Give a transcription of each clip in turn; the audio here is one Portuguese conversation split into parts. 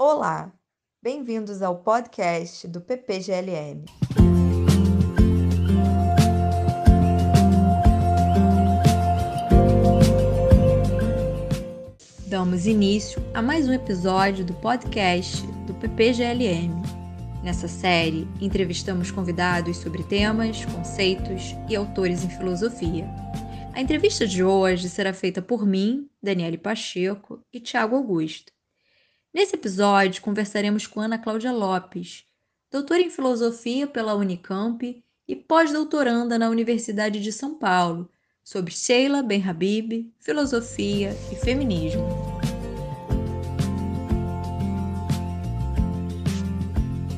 Olá, bem-vindos ao podcast do PPGLM. Damos início a mais um episódio do podcast do PPGLM. Nessa série, entrevistamos convidados sobre temas, conceitos e autores em filosofia. A entrevista de hoje será feita por mim, Daniele Pacheco e Tiago Augusto. Nesse episódio, conversaremos com Ana Cláudia Lopes, doutora em filosofia pela Unicamp e pós-doutoranda na Universidade de São Paulo, sobre Sheila Ben-Habib, filosofia e feminismo.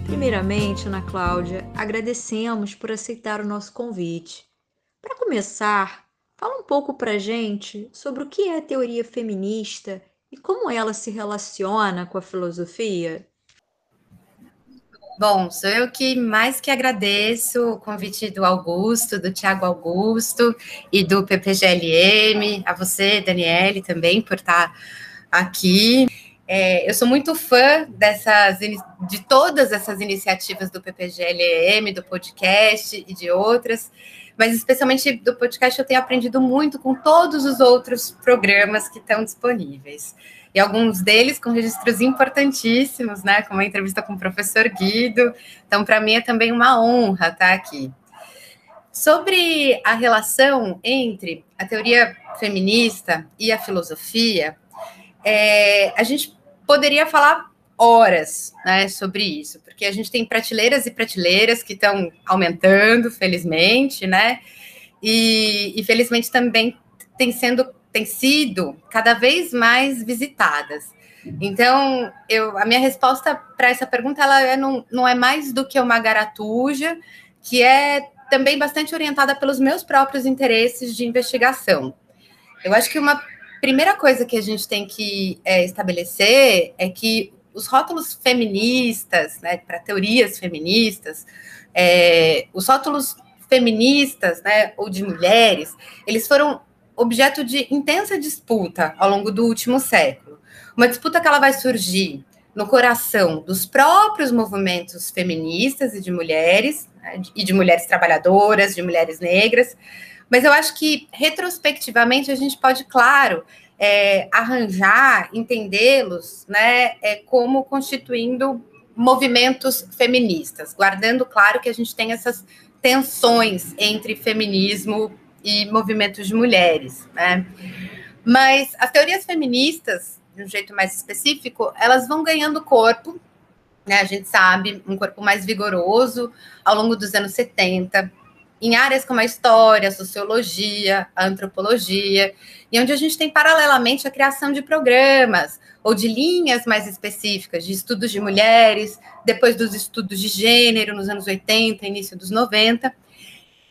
Primeiramente, Ana Cláudia, agradecemos por aceitar o nosso convite. Para começar, Fala um pouco para gente sobre o que é teoria feminista e como ela se relaciona com a filosofia. Bom, sou eu que mais que agradeço o convite do Augusto, do Tiago Augusto e do PPGLM, a você, Daniele, também por estar aqui. É, eu sou muito fã dessas, de todas essas iniciativas do PPGLM, do podcast e de outras mas especialmente do podcast eu tenho aprendido muito com todos os outros programas que estão disponíveis. E alguns deles com registros importantíssimos, né? Como a entrevista com o professor Guido. Então, para mim é também uma honra estar aqui. Sobre a relação entre a teoria feminista e a filosofia, é, a gente poderia falar horas né, sobre isso, porque a gente tem prateleiras e prateleiras que estão aumentando, felizmente, né? E, e felizmente também tem, sendo, tem sido cada vez mais visitadas. Então, eu, a minha resposta para essa pergunta ela é, não, não é mais do que uma garatuja, que é também bastante orientada pelos meus próprios interesses de investigação. Eu acho que uma primeira coisa que a gente tem que é, estabelecer é que os rótulos feministas, né, para teorias feministas, é, os rótulos feministas, né, ou de mulheres, eles foram objeto de intensa disputa ao longo do último século. Uma disputa que ela vai surgir no coração dos próprios movimentos feministas e de mulheres, né, e de mulheres trabalhadoras, de mulheres negras, mas eu acho que retrospectivamente a gente pode, claro, é, arranjar, entendê-los, né, é, como constituindo movimentos feministas, guardando claro que a gente tem essas tensões entre feminismo e movimentos de mulheres, né? Mas as teorias feministas, de um jeito mais específico, elas vão ganhando corpo, né? A gente sabe, um corpo mais vigoroso ao longo dos anos 70, em áreas como a história, a sociologia, a antropologia, e onde a gente tem paralelamente a criação de programas ou de linhas mais específicas de estudos de mulheres, depois dos estudos de gênero nos anos 80, início dos 90.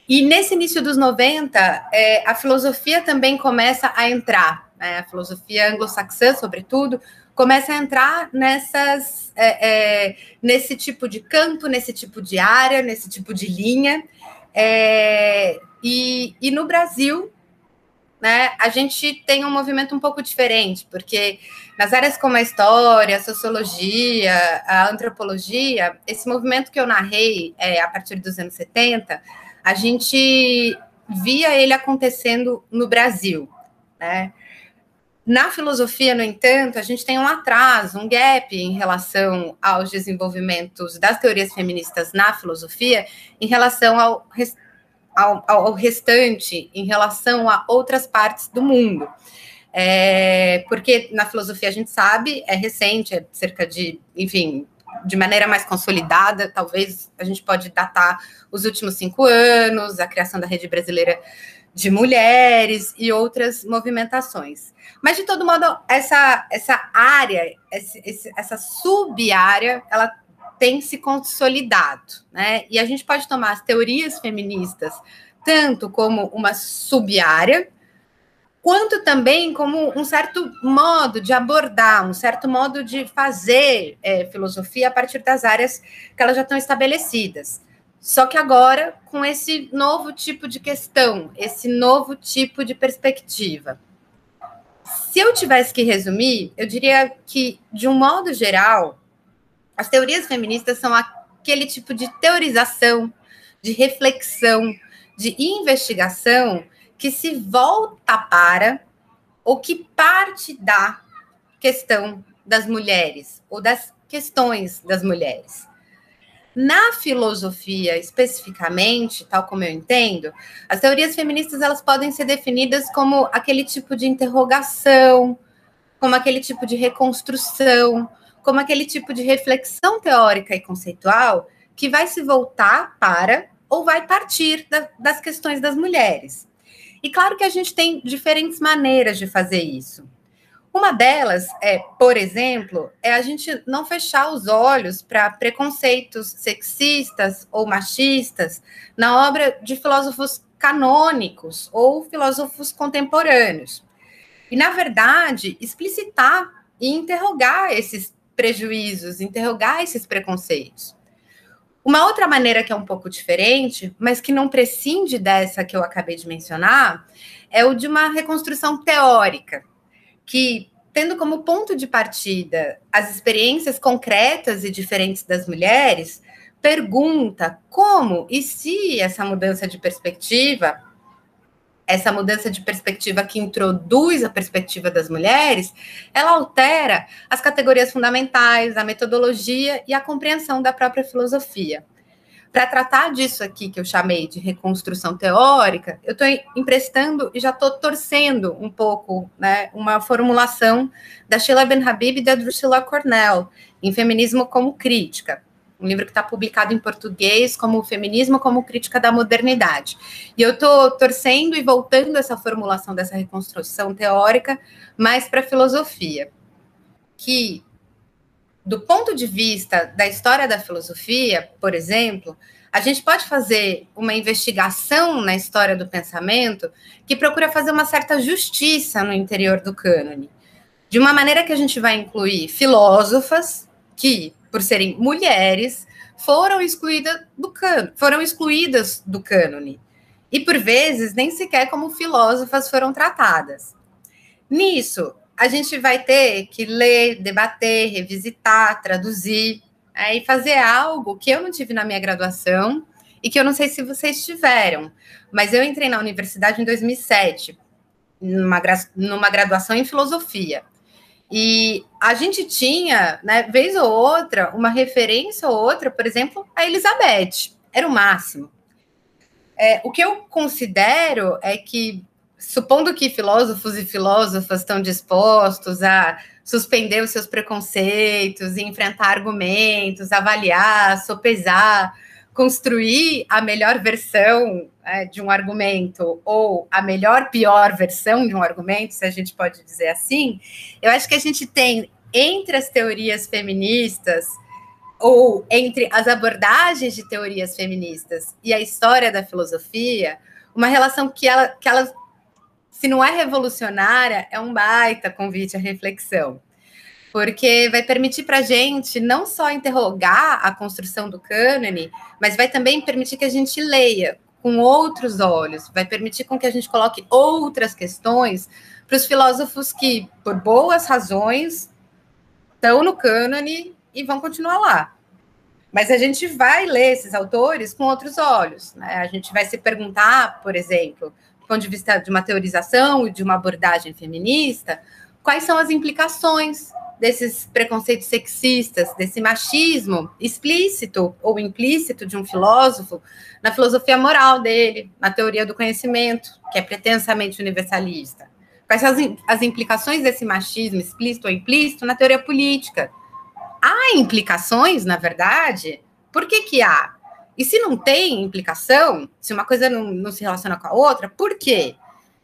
E nesse início dos 90, é, a filosofia também começa a entrar, né? a filosofia anglo-saxã, sobretudo, começa a entrar nessas, é, é, nesse tipo de campo, nesse tipo de área, nesse tipo de linha. É, e, e no Brasil, né, a gente tem um movimento um pouco diferente, porque nas áreas como a história, a sociologia, a antropologia, esse movimento que eu narrei é, a partir dos anos 70, a gente via ele acontecendo no Brasil, né? Na filosofia, no entanto, a gente tem um atraso, um gap em relação aos desenvolvimentos das teorias feministas na filosofia, em relação ao, ao, ao restante, em relação a outras partes do mundo. É, porque na filosofia a gente sabe, é recente, é cerca de, enfim, de maneira mais consolidada, talvez a gente pode datar os últimos cinco anos, a criação da rede brasileira de mulheres e outras movimentações. Mas, de todo modo, essa, essa área, essa sub-área, ela tem se consolidado, né? E a gente pode tomar as teorias feministas tanto como uma sub-área, quanto também como um certo modo de abordar, um certo modo de fazer é, filosofia a partir das áreas que elas já estão estabelecidas. Só que agora com esse novo tipo de questão, esse novo tipo de perspectiva. Se eu tivesse que resumir, eu diria que, de um modo geral, As teorias feministas são aquele tipo de teorização, de reflexão, de investigação que se volta para ou que parte da questão das mulheres ou das questões das mulheres. Na filosofia, especificamente, tal como eu entendo, as teorias feministas elas podem ser definidas como aquele tipo de interrogação, como aquele tipo de reconstrução, como aquele tipo de reflexão teórica e conceitual que vai se voltar para ou vai partir da, das questões das mulheres. E claro que a gente tem diferentes maneiras de fazer isso. Uma delas é, por exemplo, é a gente não fechar os olhos para preconceitos sexistas ou machistas na obra de filósofos canônicos ou filósofos contemporâneos. E, na verdade, explicitar e interrogar esses prejuízos, interrogar esses preconceitos. Uma outra maneira que é um pouco diferente, mas que não prescinde dessa que eu acabei de mencionar, é o de uma reconstrução teórica, que, tendo como ponto de partida as experiências concretas e diferentes das mulheres, pergunta como e se essa mudança de perspectiva, essa mudança de perspectiva que introduz a perspectiva das mulheres, ela altera as categorias fundamentais, a metodologia e a compreensão da própria filosofia. Para tratar disso aqui que eu chamei de reconstrução teórica, eu estou emprestando e já estou torcendo um pouco né, uma formulação da Sheila Ben Habib e da Drusilla Cornell, em Feminismo como Crítica, um livro que está publicado em português como Feminismo como Crítica da Modernidade. E eu estou torcendo e voltando essa formulação dessa reconstrução teórica mais para a filosofia, que do ponto de vista da história da filosofia, por exemplo, a gente pode fazer uma investigação na história do pensamento que procura fazer uma certa justiça no interior do cânone, de uma maneira que a gente vai incluir filósofas que, por serem mulheres, foram excluídas do cânone, foram excluídas do cânone. E por vezes nem sequer como filósofas foram tratadas. Nisso, a gente vai ter que ler, debater, revisitar, traduzir, aí né, fazer algo que eu não tive na minha graduação e que eu não sei se vocês tiveram, mas eu entrei na universidade em 2007, numa, numa graduação em filosofia. E a gente tinha, né, vez ou outra, uma referência ou outra, por exemplo, a Elizabeth. Era o máximo. É, o que eu considero é que supondo que filósofos e filósofas estão dispostos a suspender os seus preconceitos, enfrentar argumentos, avaliar, sopesar, construir a melhor versão é, de um argumento ou a melhor pior versão de um argumento, se a gente pode dizer assim, eu acho que a gente tem entre as teorias feministas ou entre as abordagens de teorias feministas e a história da filosofia, uma relação que, ela, que elas se não é revolucionária, é um baita convite à reflexão. Porque vai permitir para a gente não só interrogar a construção do cânone, mas vai também permitir que a gente leia com outros olhos, vai permitir com que a gente coloque outras questões para os filósofos que, por boas razões, estão no cânone e vão continuar lá. Mas a gente vai ler esses autores com outros olhos. Né? A gente vai se perguntar, por exemplo, ponto de vista de uma teorização e de uma abordagem feminista, quais são as implicações desses preconceitos sexistas, desse machismo explícito ou implícito de um filósofo na filosofia moral dele, na teoria do conhecimento, que é pretensamente universalista. Quais são as, as implicações desse machismo explícito ou implícito na teoria política? Há implicações, na verdade? Por que, que há? E se não tem implicação, se uma coisa não, não se relaciona com a outra, por quê?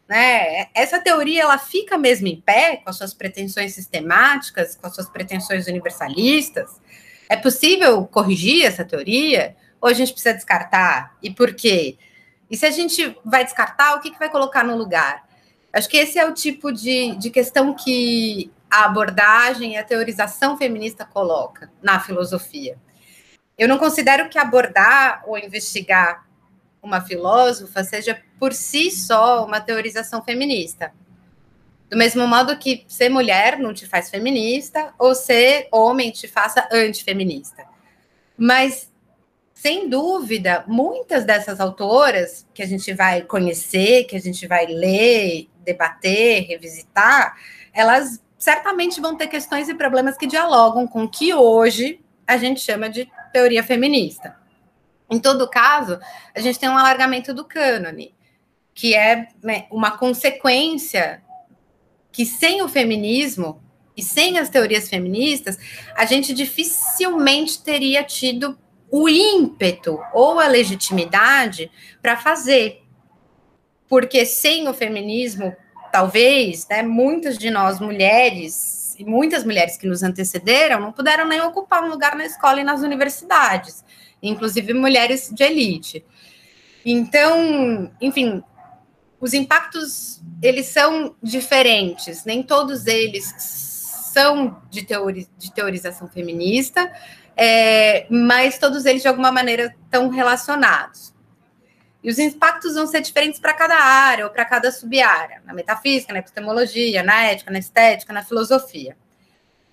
Né? Essa teoria ela fica mesmo em pé com as suas pretensões sistemáticas, com as suas pretensões universalistas? É possível corrigir essa teoria? Ou a gente precisa descartar? E por quê? E se a gente vai descartar, o que, que vai colocar no lugar? Acho que esse é o tipo de, de questão que a abordagem e a teorização feminista coloca na filosofia. Eu não considero que abordar ou investigar uma filósofa seja por si só uma teorização feminista. Do mesmo modo que ser mulher não te faz feminista, ou ser homem te faça antifeminista. Mas, sem dúvida, muitas dessas autoras que a gente vai conhecer, que a gente vai ler, debater, revisitar, elas certamente vão ter questões e problemas que dialogam com o que hoje a gente chama de teoria feminista. Em todo caso, a gente tem um alargamento do cânone, que é né, uma consequência que sem o feminismo e sem as teorias feministas, a gente dificilmente teria tido o ímpeto ou a legitimidade para fazer. Porque sem o feminismo, talvez, né, muitas de nós mulheres, e muitas mulheres que nos antecederam, não puderam nem ocupar um lugar na escola e nas universidades inclusive mulheres de elite. Então, enfim, os impactos eles são diferentes, nem todos eles são de, teori de teorização feminista, é, mas todos eles de alguma maneira estão relacionados. E os impactos vão ser diferentes para cada área ou para cada sub-área, na metafísica, na epistemologia, na ética, na estética, na filosofia.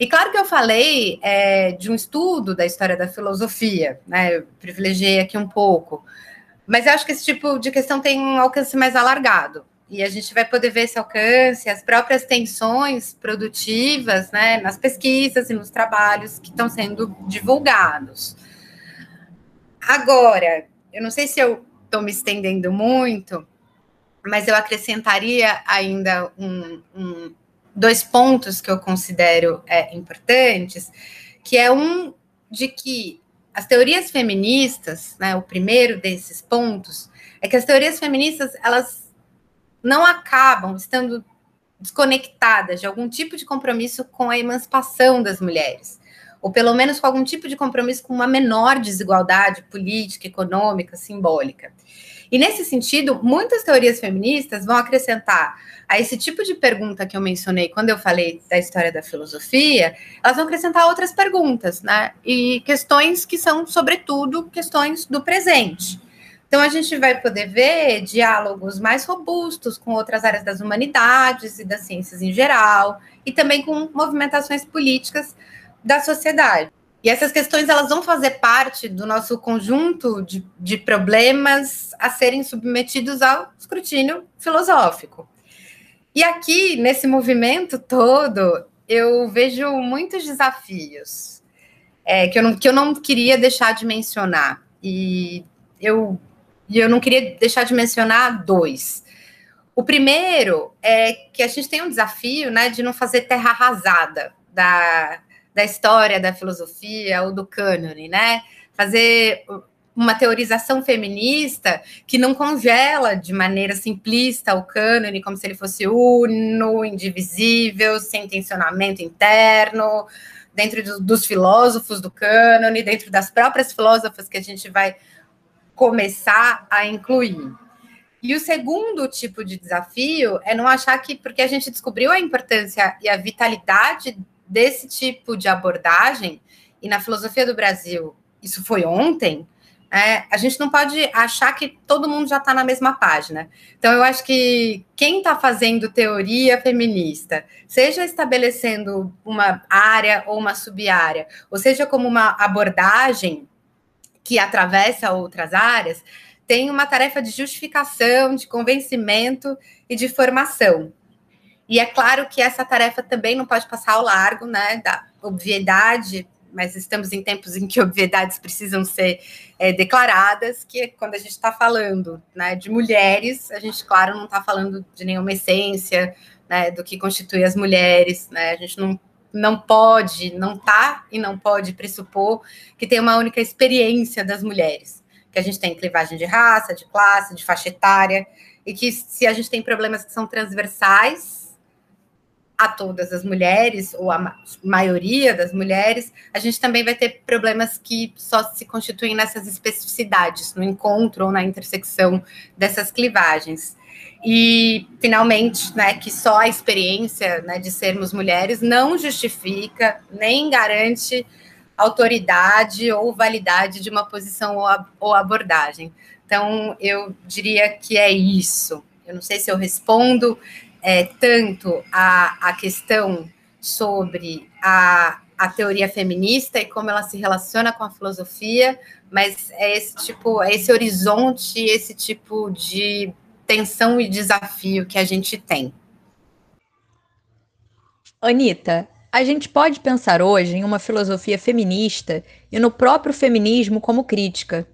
E claro que eu falei é, de um estudo da história da filosofia, né? Eu privilegiei aqui um pouco. Mas eu acho que esse tipo de questão tem um alcance mais alargado. E a gente vai poder ver esse alcance, as próprias tensões produtivas, né, nas pesquisas e nos trabalhos que estão sendo divulgados. Agora, eu não sei se eu estou me estendendo muito, mas eu acrescentaria ainda um, um, dois pontos que eu considero é, importantes, que é um de que as teorias feministas, né, o primeiro desses pontos, é que as teorias feministas elas não acabam estando desconectadas de algum tipo de compromisso com a emancipação das mulheres, ou pelo menos com algum tipo de compromisso com uma menor desigualdade política, econômica, simbólica. E nesse sentido, muitas teorias feministas vão acrescentar a esse tipo de pergunta que eu mencionei quando eu falei da história da filosofia, elas vão acrescentar outras perguntas, né? E questões que são, sobretudo, questões do presente. Então, a gente vai poder ver diálogos mais robustos com outras áreas das humanidades e das ciências em geral, e também com movimentações políticas da sociedade. E essas questões elas vão fazer parte do nosso conjunto de, de problemas a serem submetidos ao escrutínio filosófico. E aqui, nesse movimento todo, eu vejo muitos desafios é, que, eu não, que eu não queria deixar de mencionar. E eu, eu não queria deixar de mencionar dois. O primeiro é que a gente tem um desafio né, de não fazer terra arrasada da, da história da filosofia ou do cânone, né? Fazer uma teorização feminista que não congela de maneira simplista o cânone como se ele fosse uno, indivisível, sem tensionamento interno, dentro do, dos filósofos do cânone, dentro das próprias filósofas que a gente vai começar a incluir. E o segundo tipo de desafio é não achar que, porque a gente descobriu a importância e a vitalidade desse tipo de abordagem, e na filosofia do Brasil isso foi ontem, é, a gente não pode achar que todo mundo já está na mesma página. Então, eu acho que quem está fazendo teoria feminista, seja estabelecendo uma área ou uma sub-área, ou seja, como uma abordagem que atravessa outras áreas, tem uma tarefa de justificação, de convencimento e de formação. E é claro que essa tarefa também não pode passar ao largo, né, da obviedade mas estamos em tempos em que obviedades precisam ser é, declaradas, que é quando a gente está falando né, de mulheres, a gente, claro, não está falando de nenhuma essência né, do que constitui as mulheres, né, a gente não, não pode, não está e não pode pressupor que tem uma única experiência das mulheres, que a gente tem clivagem de raça, de classe, de faixa etária, e que se a gente tem problemas que são transversais, a todas as mulheres, ou a maioria das mulheres, a gente também vai ter problemas que só se constituem nessas especificidades, no encontro ou na intersecção dessas clivagens. E, finalmente, né, que só a experiência né, de sermos mulheres não justifica nem garante autoridade ou validade de uma posição ou abordagem. Então, eu diria que é isso. Eu não sei se eu respondo é, tanto a, a questão sobre a, a teoria feminista e como ela se relaciona com a filosofia, mas é esse tipo, é esse horizonte, esse tipo de tensão e desafio que a gente tem. Anitta, a gente pode pensar hoje em uma filosofia feminista e no próprio feminismo como crítica.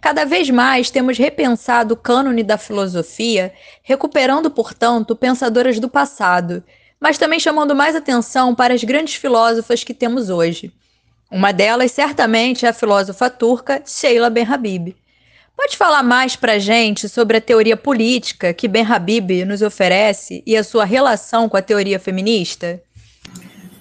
Cada vez mais temos repensado o cânone da filosofia, recuperando, portanto, pensadoras do passado, mas também chamando mais atenção para as grandes filósofas que temos hoje. Uma delas, certamente, é a filósofa turca Sheila Ben-Habib. Pode falar mais para a gente sobre a teoria política que Ben-Habib nos oferece e a sua relação com a teoria feminista?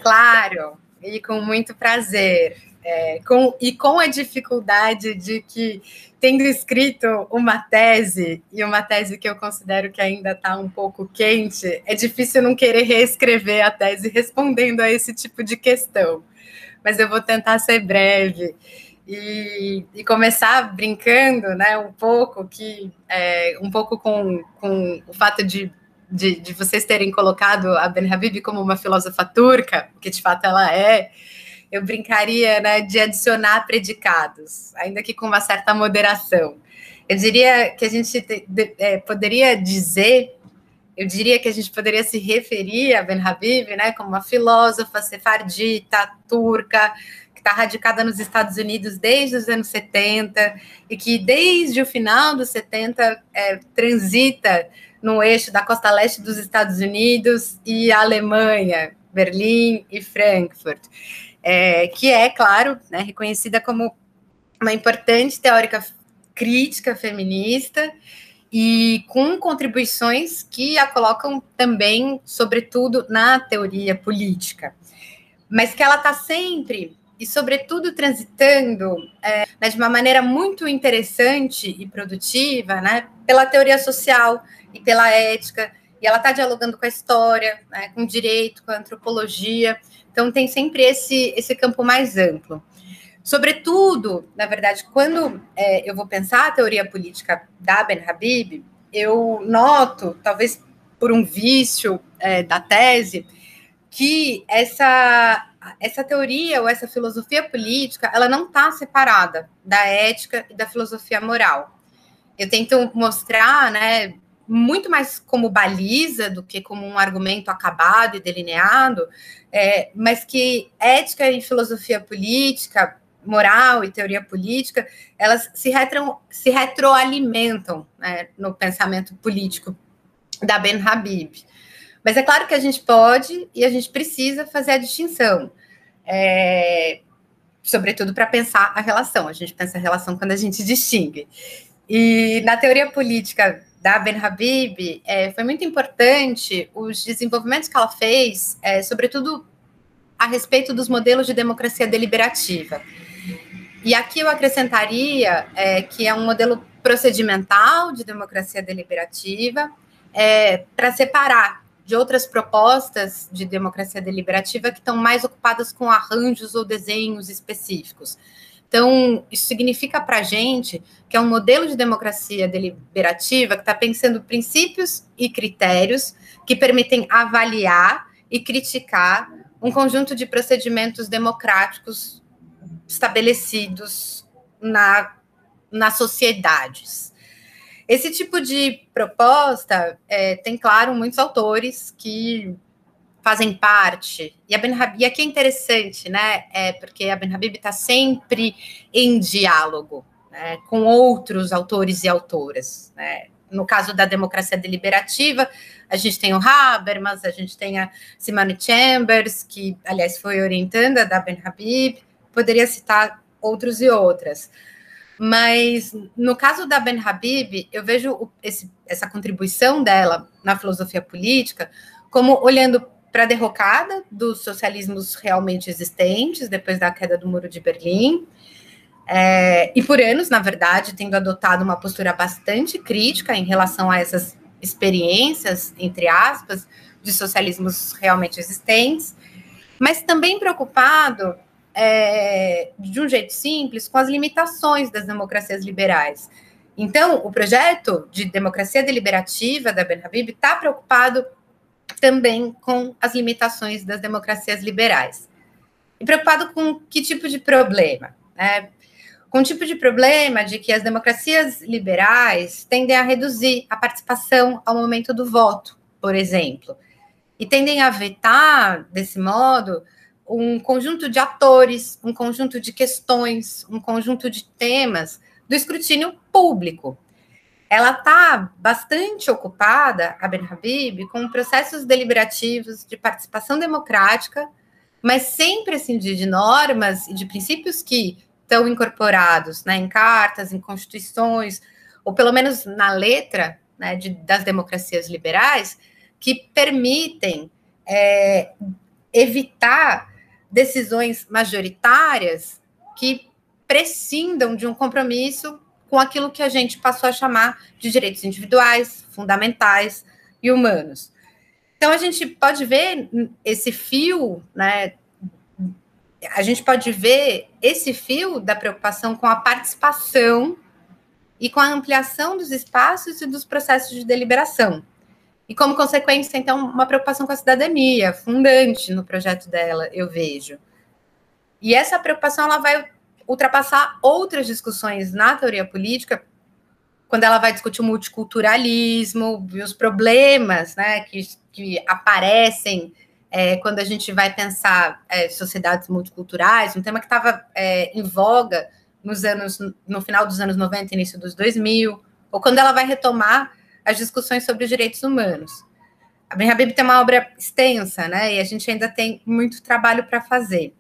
Claro, e com muito prazer. É, com, e com a dificuldade de que, tendo escrito uma tese, e uma tese que eu considero que ainda está um pouco quente, é difícil não querer reescrever a tese respondendo a esse tipo de questão. Mas eu vou tentar ser breve. E, e, começar brincando, né, um pouco que é, um pouco com, com o fato de, de, de, vocês terem colocado a Ben Habib como uma filósofa turca, que de fato ela é, eu brincaria né, de adicionar predicados, ainda que com uma certa moderação. Eu diria que a gente é, poderia dizer, eu diria que a gente poderia se referir a Ben Habib né, como uma filósofa sefardita, turca, que está radicada nos Estados Unidos desde os anos 70 e que desde o final dos 70 é, transita no eixo da costa leste dos Estados Unidos e Alemanha, Berlim e Frankfurt é, que é, claro, né, reconhecida como uma importante teórica crítica feminista e com contribuições que a colocam também, sobretudo, na teoria política. Mas que ela está sempre e, sobretudo, transitando é, né, de uma maneira muito interessante e produtiva né, pela teoria social e pela ética, e ela está dialogando com a história, né, com o direito, com a antropologia. Então, tem sempre esse, esse campo mais amplo. Sobretudo, na verdade, quando é, eu vou pensar a teoria política da Ben Habib, eu noto, talvez por um vício é, da tese, que essa, essa teoria ou essa filosofia política, ela não está separada da ética e da filosofia moral. Eu tento mostrar, né, muito mais como baliza do que como um argumento acabado e delineado, é, mas que ética e filosofia política, moral e teoria política, elas se, retro, se retroalimentam né, no pensamento político da Ben Habib. Mas é claro que a gente pode e a gente precisa fazer a distinção. É, sobretudo para pensar a relação. A gente pensa a relação quando a gente distingue. E na teoria política da Ben Habib, é, foi muito importante os desenvolvimentos que ela fez, é, sobretudo a respeito dos modelos de democracia deliberativa. E aqui eu acrescentaria é, que é um modelo procedimental de democracia deliberativa é, para separar de outras propostas de democracia deliberativa que estão mais ocupadas com arranjos ou desenhos específicos. Então, isso significa para a gente que é um modelo de democracia deliberativa que está pensando princípios e critérios que permitem avaliar e criticar um conjunto de procedimentos democráticos estabelecidos na, nas sociedades. Esse tipo de proposta é, tem, claro, muitos autores que fazem parte. E a Ben Habib, aqui é interessante, né? É porque a Ben Habib está sempre em diálogo né, com outros autores e autoras. Né? No caso da democracia deliberativa, a gente tem o Habermas, a gente tem a Simone Chambers, que, aliás, foi orientanda da Ben Habib, poderia citar outros e outras. Mas no caso da Ben Habib, eu vejo esse, essa contribuição dela na filosofia política como olhando para a derrocada dos socialismos realmente existentes depois da queda do Muro de Berlim. É, e por anos, na verdade, tendo adotado uma postura bastante crítica em relação a essas experiências, entre aspas, de socialismos realmente existentes, mas também preocupado, é, de um jeito simples, com as limitações das democracias liberais. Então, o projeto de democracia deliberativa da Ben Habib está preocupado também com as limitações das democracias liberais. E preocupado com que tipo de problema? Né? Com o tipo de problema de que as democracias liberais tendem a reduzir a participação ao momento do voto, por exemplo, e tendem a vetar, desse modo, um conjunto de atores, um conjunto de questões, um conjunto de temas do escrutínio público. Ela está bastante ocupada, a Ben Habib, com processos deliberativos de participação democrática, mas sem prescindir de normas e de princípios que estão incorporados né, em cartas, em constituições, ou pelo menos na letra né, de, das democracias liberais, que permitem é, evitar decisões majoritárias que prescindam de um compromisso com aquilo que a gente passou a chamar de direitos individuais, fundamentais e humanos. Então a gente pode ver esse fio, né? A gente pode ver esse fio da preocupação com a participação e com a ampliação dos espaços e dos processos de deliberação. E como consequência, então, uma preocupação com a cidadania, fundante no projeto dela, eu vejo. E essa preocupação ela vai ultrapassar outras discussões na teoria política, quando ela vai discutir o multiculturalismo e os problemas né, que, que aparecem é, quando a gente vai pensar é, sociedades multiculturais, um tema que estava é, em voga nos anos, no final dos anos 90, início dos 2000, ou quando ela vai retomar as discussões sobre os direitos humanos. A Ben Habib tem uma obra extensa, né? E a gente ainda tem muito trabalho para fazer.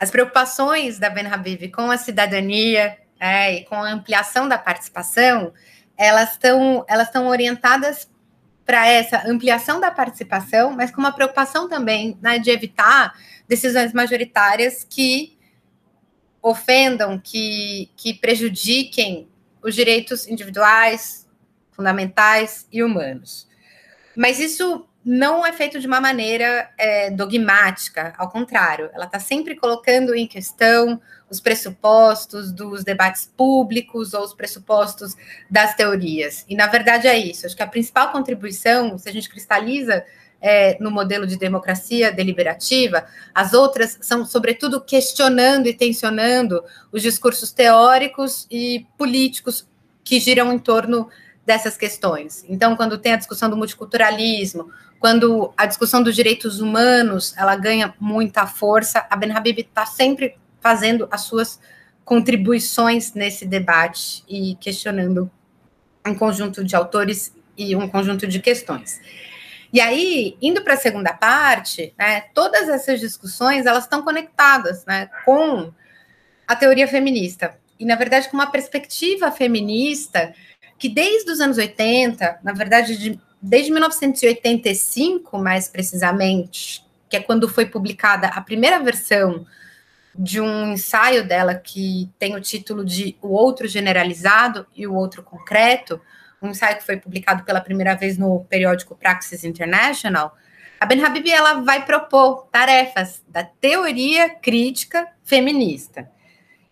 As preocupações da Ben Habib com a cidadania é, e com a ampliação da participação, elas estão elas estão orientadas para essa ampliação da participação, mas com uma preocupação também né, de evitar decisões majoritárias que ofendam, que, que prejudiquem os direitos individuais, fundamentais e humanos. Mas isso não é feito de uma maneira é, dogmática, ao contrário, ela está sempre colocando em questão os pressupostos dos debates públicos ou os pressupostos das teorias. E, na verdade, é isso. Acho que a principal contribuição, se a gente cristaliza é, no modelo de democracia deliberativa, as outras são, sobretudo, questionando e tensionando os discursos teóricos e políticos que giram em torno dessas questões. Então, quando tem a discussão do multiculturalismo, quando a discussão dos direitos humanos ela ganha muita força, a Ben Habib está sempre fazendo as suas contribuições nesse debate e questionando um conjunto de autores e um conjunto de questões. E aí, indo para a segunda parte, né, todas essas discussões elas estão conectadas né, com a teoria feminista. E, na verdade, com uma perspectiva feminista que desde os anos 80, na verdade, de, desde 1985, mais precisamente, que é quando foi publicada a primeira versão de um ensaio dela que tem o título de O Outro Generalizado e o Outro Concreto, um ensaio que foi publicado pela primeira vez no periódico Praxis International, a Ben Habib ela vai propor tarefas da teoria crítica feminista.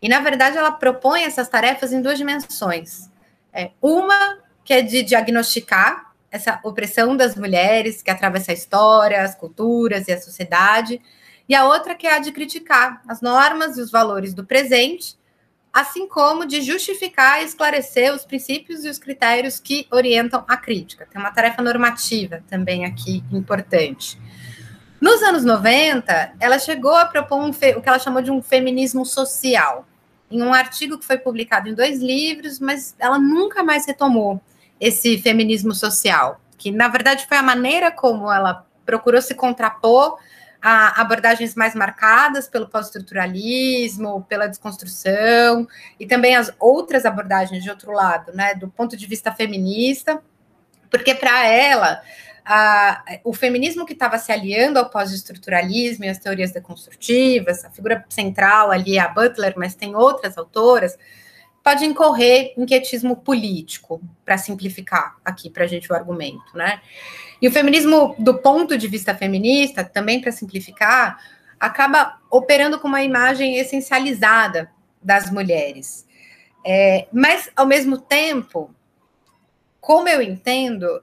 E, na verdade, ela propõe essas tarefas em duas dimensões. É, uma que é de diagnosticar essa opressão das mulheres que atravessa a história, as culturas e a sociedade, e a outra que é a de criticar as normas e os valores do presente assim como de justificar e esclarecer os princípios e os critérios que orientam a crítica. Tem uma tarefa normativa também aqui importante. Nos anos 90, ela chegou a propor um o que ela chamou de um feminismo social, em um artigo que foi publicado em dois livros, mas ela nunca mais retomou esse feminismo social, que na verdade foi a maneira como ela procurou se contrapor a abordagens mais marcadas pelo pós-estruturalismo, pela desconstrução, e também as outras abordagens de outro lado, né, do ponto de vista feminista, porque para ela a, o feminismo que estava se aliando ao pós-estruturalismo e às teorias deconstrutivas, a figura central ali é a Butler, mas tem outras autoras, pode incorrer em quietismo político, para simplificar aqui para a gente o argumento, né? E o feminismo, do ponto de vista feminista, também para simplificar, acaba operando com uma imagem essencializada das mulheres. É, mas, ao mesmo tempo, como eu entendo,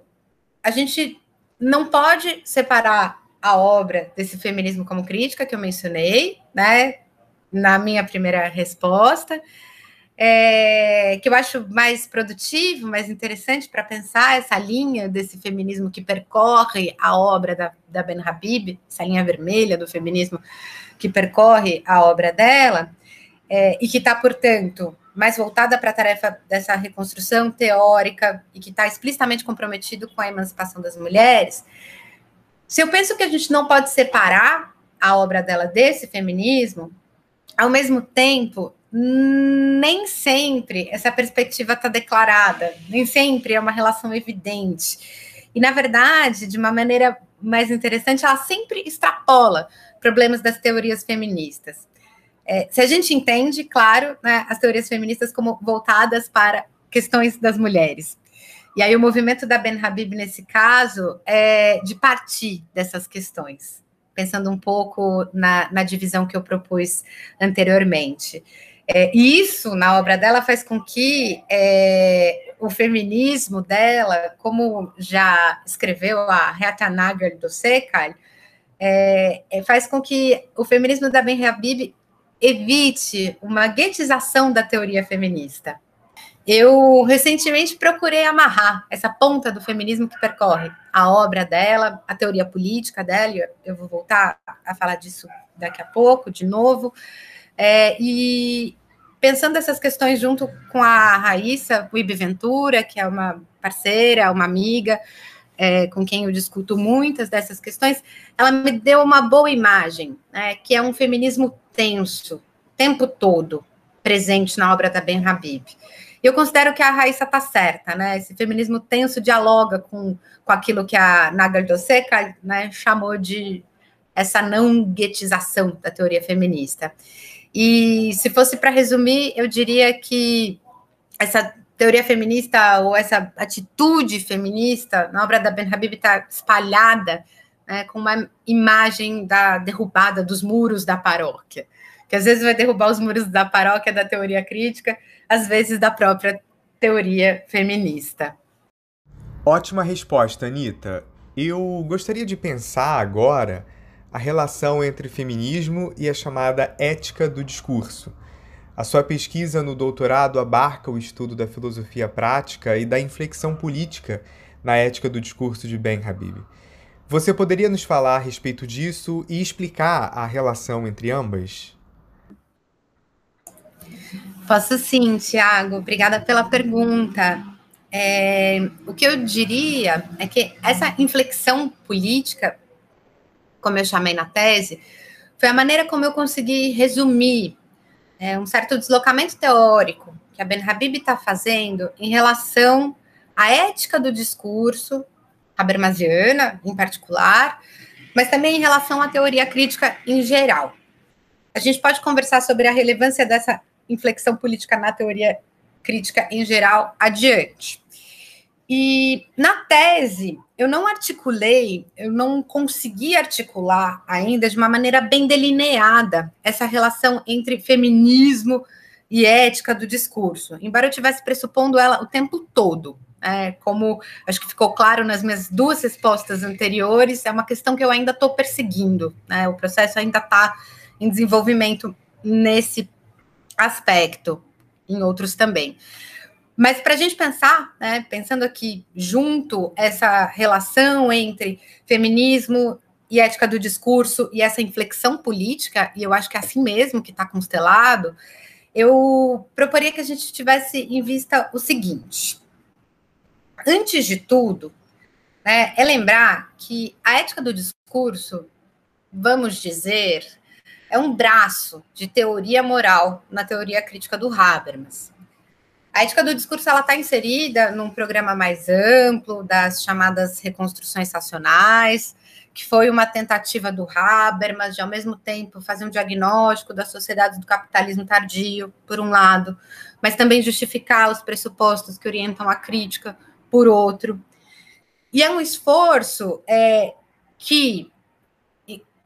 a gente não pode separar a obra desse feminismo como crítica que eu mencionei, né, na minha primeira resposta, é, que eu acho mais produtivo, mais interessante para pensar essa linha desse feminismo que percorre a obra da, da Ben Habib, essa linha vermelha do feminismo que percorre a obra dela, é, e que está, portanto, mais voltada para a tarefa dessa reconstrução teórica e que está explicitamente comprometido com a emancipação das mulheres. Se eu penso que a gente não pode separar a obra dela desse feminismo, ao mesmo tempo, nem sempre essa perspectiva está declarada, nem sempre é uma relação evidente. E, na verdade, de uma maneira mais interessante, ela sempre extrapola problemas das teorias feministas. É, se a gente entende, claro, né, as teorias feministas como voltadas para questões das mulheres. E aí o movimento da Ben Habib, nesse caso, é de partir dessas questões, pensando um pouco na, na divisão que eu propus anteriormente. É, isso, na obra dela, faz com que é, o feminismo dela, como já escreveu a Reta Nagar do Sekal, é, é, faz com que o feminismo da Ben Habib evite uma guetização da teoria feminista. Eu recentemente procurei amarrar essa ponta do feminismo que percorre a obra dela, a teoria política dela, eu vou voltar a falar disso daqui a pouco, de novo, é, e pensando essas questões junto com a Raíssa Wib Ventura, que é uma parceira, uma amiga, é, com quem eu discuto muitas dessas questões, ela me deu uma boa imagem, né, que é um feminismo tenso, o tempo todo, presente na obra da Ben Habib. Eu considero que a Raíssa está certa, né? Esse feminismo tenso dialoga com, com aquilo que a Nagar Doseka né, chamou de essa não guetização da teoria feminista. E se fosse para resumir, eu diria que essa teoria feminista ou essa atitude feminista na obra da Ben Habib está espalhada né, com uma imagem da derrubada dos muros da paróquia, que às vezes vai derrubar os muros da paróquia da teoria crítica, às vezes da própria teoria feminista. Ótima resposta, Anitta. Eu gostaria de pensar agora a relação entre feminismo e a chamada ética do discurso. A sua pesquisa no doutorado abarca o estudo da filosofia prática e da inflexão política na ética do discurso de Ben Habib. Você poderia nos falar a respeito disso e explicar a relação entre ambas? Posso sim, Tiago. Obrigada pela pergunta. É, o que eu diria é que essa inflexão política, como eu chamei na tese, foi a maneira como eu consegui resumir é, um certo deslocamento teórico que a Ben Habib está fazendo em relação à ética do discurso habermasiana, em particular, mas também em relação à teoria crítica em geral. A gente pode conversar sobre a relevância dessa inflexão política na teoria crítica em geral adiante. E na tese, eu não articulei, eu não consegui articular ainda de uma maneira bem delineada essa relação entre feminismo e ética do discurso, embora eu tivesse pressupondo ela o tempo todo. É, como acho que ficou claro nas minhas duas respostas anteriores, é uma questão que eu ainda estou perseguindo. Né? O processo ainda está em desenvolvimento nesse aspecto, em outros também. Mas para a gente pensar, né, pensando aqui junto essa relação entre feminismo e ética do discurso e essa inflexão política, e eu acho que é assim mesmo que está constelado, eu proporia que a gente tivesse em vista o seguinte: antes de tudo, né, é lembrar que a ética do discurso, vamos dizer, é um braço de teoria moral na teoria crítica do Habermas. A ética do discurso ela está inserida num programa mais amplo das chamadas reconstruções racionais, que foi uma tentativa do Habermas de, ao mesmo tempo, fazer um diagnóstico das sociedades do capitalismo tardio, por um lado, mas também justificar os pressupostos que orientam a crítica, por outro. E é um esforço é, que,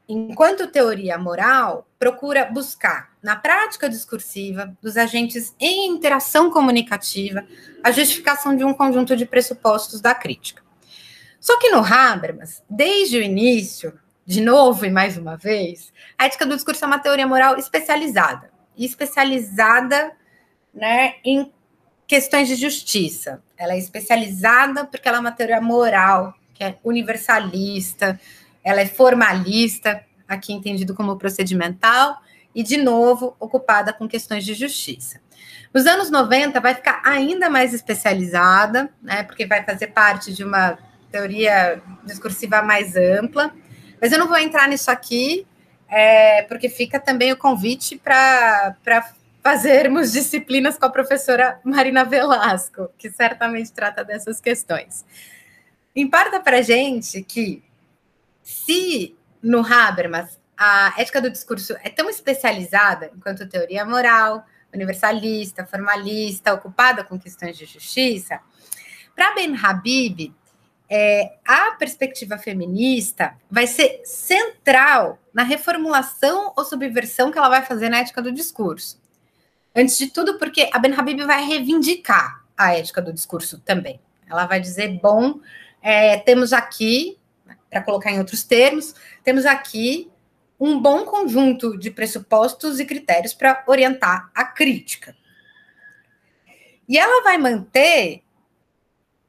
enquanto teoria moral, procura buscar, na prática discursiva, dos agentes em interação comunicativa, a justificação de um conjunto de pressupostos da crítica. Só que no Habermas, desde o início, de novo e mais uma vez, a ética do discurso é uma teoria moral especializada. Especializada né, em questões de justiça. Ela é especializada porque ela é uma teoria moral, que é universalista, ela é formalista, aqui entendido como procedimental, e, de novo, ocupada com questões de justiça. Nos anos 90, vai ficar ainda mais especializada, né, porque vai fazer parte de uma teoria discursiva mais ampla, mas eu não vou entrar nisso aqui, é, porque fica também o convite para fazermos disciplinas com a professora Marina Velasco, que certamente trata dessas questões. Importa para a gente que, se no Habermas a ética do discurso é tão especializada enquanto teoria moral, universalista, formalista, ocupada com questões de justiça, para Ben Habib, é, a perspectiva feminista vai ser central na reformulação ou subversão que ela vai fazer na ética do discurso. Antes de tudo, porque a Ben Habib vai reivindicar a ética do discurso também. Ela vai dizer: bom, é, temos aqui, para colocar em outros termos, temos aqui um bom conjunto de pressupostos e critérios para orientar a crítica. E ela vai manter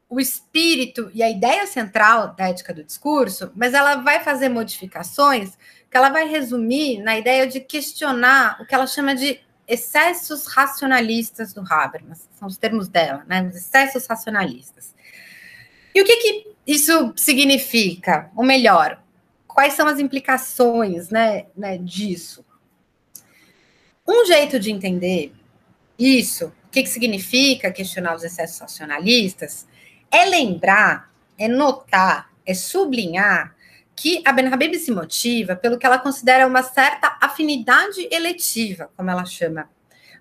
o espírito e a ideia central da ética do discurso, mas ela vai fazer modificações que ela vai resumir na ideia de questionar o que ela chama de excessos racionalistas do Habermas, são os termos dela, né? Os excessos racionalistas. E o que, que isso significa? Ou melhor, quais são as implicações né, né, disso? Um jeito de entender isso, o que, que significa questionar os excessos racionalistas, é lembrar, é notar, é sublinhar que a Ben Habib se motiva pelo que ela considera uma certa afinidade eletiva, como ela chama,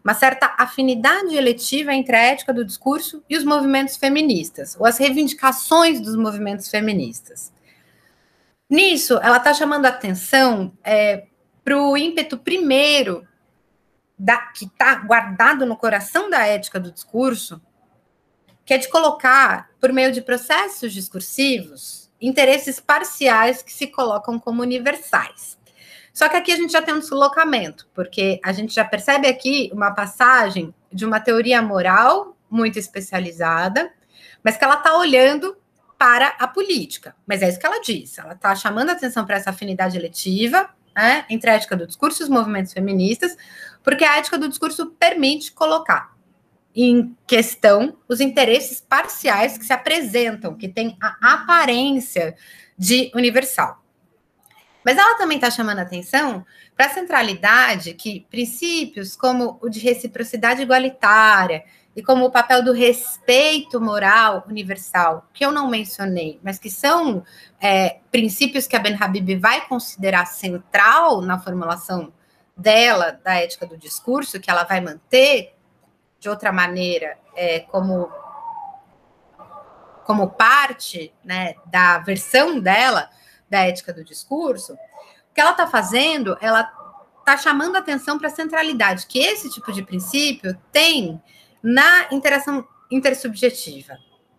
uma certa afinidade eletiva entre a ética do discurso e os movimentos feministas, ou as reivindicações dos movimentos feministas. Nisso, ela está chamando a atenção é, para o ímpeto primeiro da, que está guardado no coração da ética do discurso, que é de colocar, por meio de processos discursivos, interesses parciais que se colocam como universais. Só que aqui a gente já tem um deslocamento, porque a gente já percebe aqui uma passagem de uma teoria moral muito especializada, mas que ela está olhando para a política. Mas é isso que ela diz. Ela está chamando atenção para essa afinidade eletiva né, entre a ética do discurso e os movimentos feministas, porque a ética do discurso permite colocar em questão os interesses parciais que se apresentam, que têm a aparência de universal. Mas ela também está chamando atenção para a centralidade que princípios como o de reciprocidade igualitária e como o papel do respeito moral universal, que eu não mencionei, mas que são é, princípios que a Ben Habib vai considerar central na formulação dela, da ética do discurso, que ela vai manter, de outra maneira, é, como, como parte né, da versão dela da ética do discurso, o que ela está fazendo, ela está chamando atenção para a centralidade que esse tipo de princípio tem na interação intersubjetiva,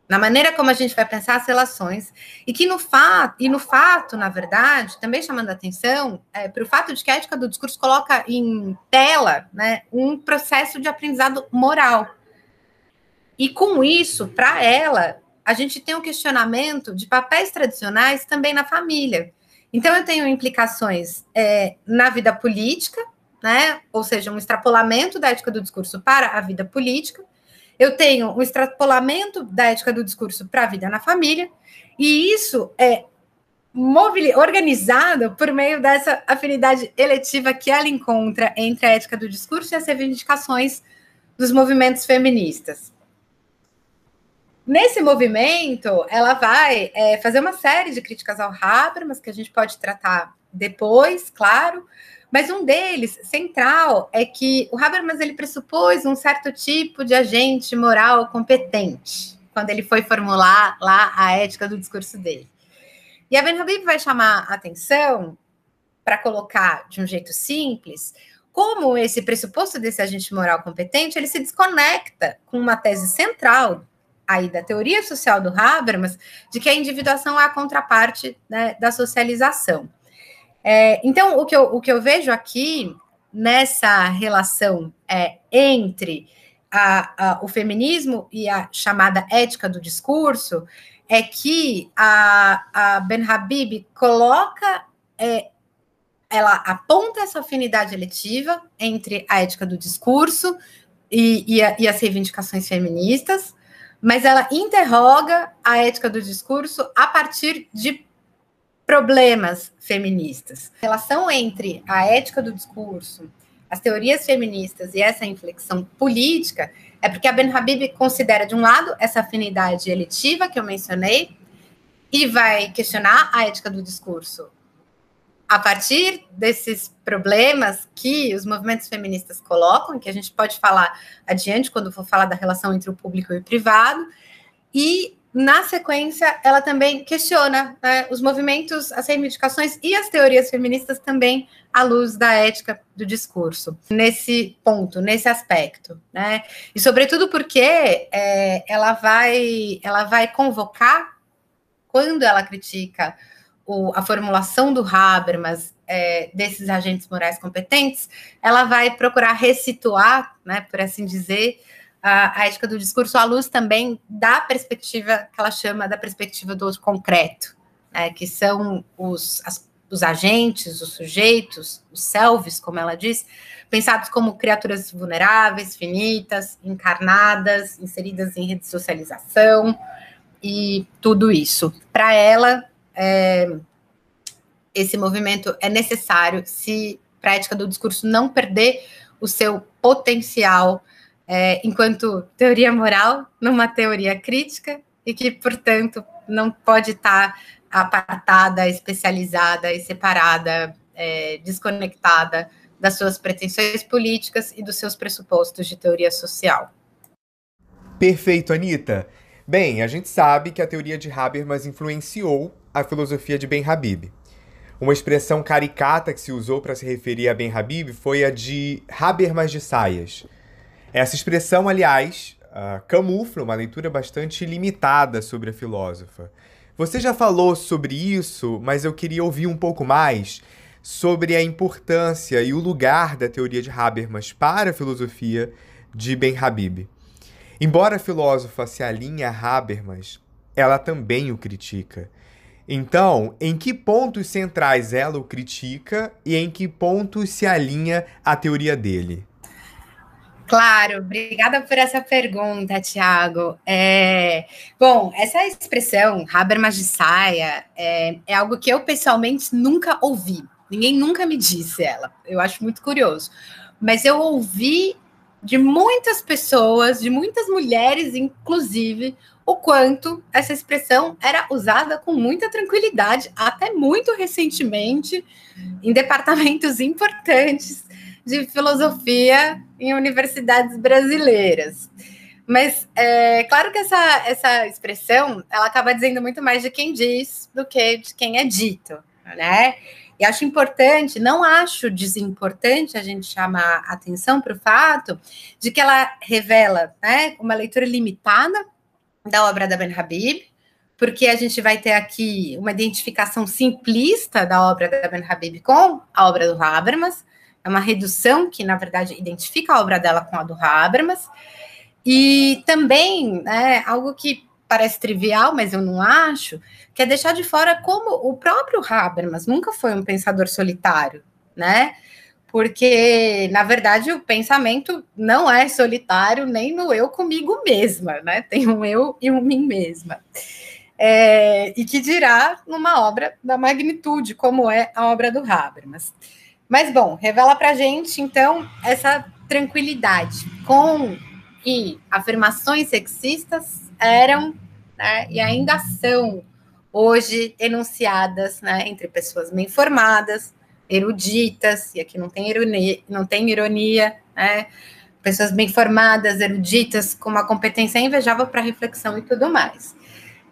na maneira como a gente vai pensar as relações, e que no fato, e no fato, na verdade, também chamando a atenção é, para o fato de que a ética do discurso coloca em tela né, um processo de aprendizado moral. E com isso, para ela, a gente tem um questionamento de papéis tradicionais também na família. Então, eu tenho implicações é, na vida política, né? Ou seja, um extrapolamento da ética do discurso para a vida política. Eu tenho um extrapolamento da ética do discurso para a vida na família, e isso é organizado por meio dessa afinidade eletiva que ela encontra entre a ética do discurso e as reivindicações dos movimentos feministas. Nesse movimento, ela vai é, fazer uma série de críticas ao Habermas, que a gente pode tratar depois, claro, mas um deles, central, é que o Habermas ele pressupôs um certo tipo de agente moral competente, quando ele foi formular lá a ética do discurso dele. E a Ben Habib vai chamar atenção, para colocar de um jeito simples, como esse pressuposto desse agente moral competente, ele se desconecta com uma tese central aí da teoria social do Habermas de que a individuação é a contraparte né, da socialização. É, então, o que, eu, o que eu vejo aqui nessa relação é, entre a, a, o feminismo e a chamada ética do discurso é que a, a Ben Habib coloca, é, ela aponta essa afinidade eletiva entre a ética do discurso e, e, a, e as reivindicações feministas, mas ela interroga a ética do discurso a partir de problemas feministas. A relação entre a ética do discurso, as teorias feministas e essa inflexão política é porque a Ben Habib considera, de um lado, essa afinidade eletiva que eu mencionei, e vai questionar a ética do discurso a partir desses problemas que os movimentos feministas colocam, que a gente pode falar adiante quando for falar da relação entre o público e o privado, e na sequência ela também questiona né, os movimentos, as reivindicações e as teorias feministas também à luz da ética do discurso, nesse ponto, nesse aspecto, né? E sobretudo porque é, ela vai, ela vai convocar quando ela critica o, a formulação do Habermas é, desses agentes morais competentes, ela vai procurar ressituar, né, por assim dizer, a, ética do discurso à luz também da perspectiva que ela chama da perspectiva do concreto, né, que são os, as, os agentes, os sujeitos, os selves, como ela diz, pensados como criaturas vulneráveis, finitas, encarnadas, inseridas em rede de socialização e tudo isso. Para ela, é, esse movimento é necessário se para a ética do discurso não perder o seu potencial é, enquanto teoria moral numa teoria crítica e que, portanto, não pode estar apartada, especializada e separada, é, desconectada das suas pretensões políticas e dos seus pressupostos de teoria social. Perfeito, Anitta. Bem, a gente sabe que a teoria de Habermas influenciou a filosofia de Ben Habib. Uma expressão caricata que se usou para se referir a Ben Habib foi a de Habermas de saias. Essa expressão, aliás, uh, camufla uma leitura bastante limitada sobre a filósofa. Você já falou sobre isso, mas eu queria ouvir um pouco mais sobre a importância e o lugar da teoria de Habermas para a filosofia de Ben Habib. Embora a filósofa se alinhe a Habermas, ela também o critica. Então, em que pontos centrais ela o critica e em que pontos se alinha a teoria dele? Claro, obrigada por essa pergunta, Tiago. É, bom, essa expressão, Habermas de saia, é, é algo que eu pessoalmente nunca ouvi. Ninguém nunca me disse ela. Eu acho muito curioso. Mas eu ouvi de muitas pessoas, de muitas mulheres, inclusive, o quanto essa expressão era usada com muita tranquilidade, até muito recentemente, em departamentos importantes de filosofia em universidades brasileiras. Mas é claro que essa, essa expressão ela acaba dizendo muito mais de quem diz do que de quem é dito, né? E acho importante, não acho desimportante a gente chamar atenção para o fato de que ela revela né, uma leitura limitada da obra da Ben Habib, porque a gente vai ter aqui uma identificação simplista da obra da Ben Habib com a obra do Habermas, é uma redução que, na verdade, identifica a obra dela com a do Habermas, e também né, algo que parece trivial, mas eu não acho, que é deixar de fora como o próprio Habermas nunca foi um pensador solitário, né? Porque, na verdade, o pensamento não é solitário nem no eu comigo mesma, né? Tem um eu e um mim mesma. É, e que dirá numa obra da magnitude, como é a obra do Habermas. Mas, bom, revela para gente, então, essa tranquilidade com que afirmações sexistas eram né, e ainda são hoje enunciadas né, entre pessoas bem formadas, eruditas, e aqui não tem ironia, não tem ironia né, pessoas bem formadas, eruditas, com uma competência invejável para reflexão e tudo mais.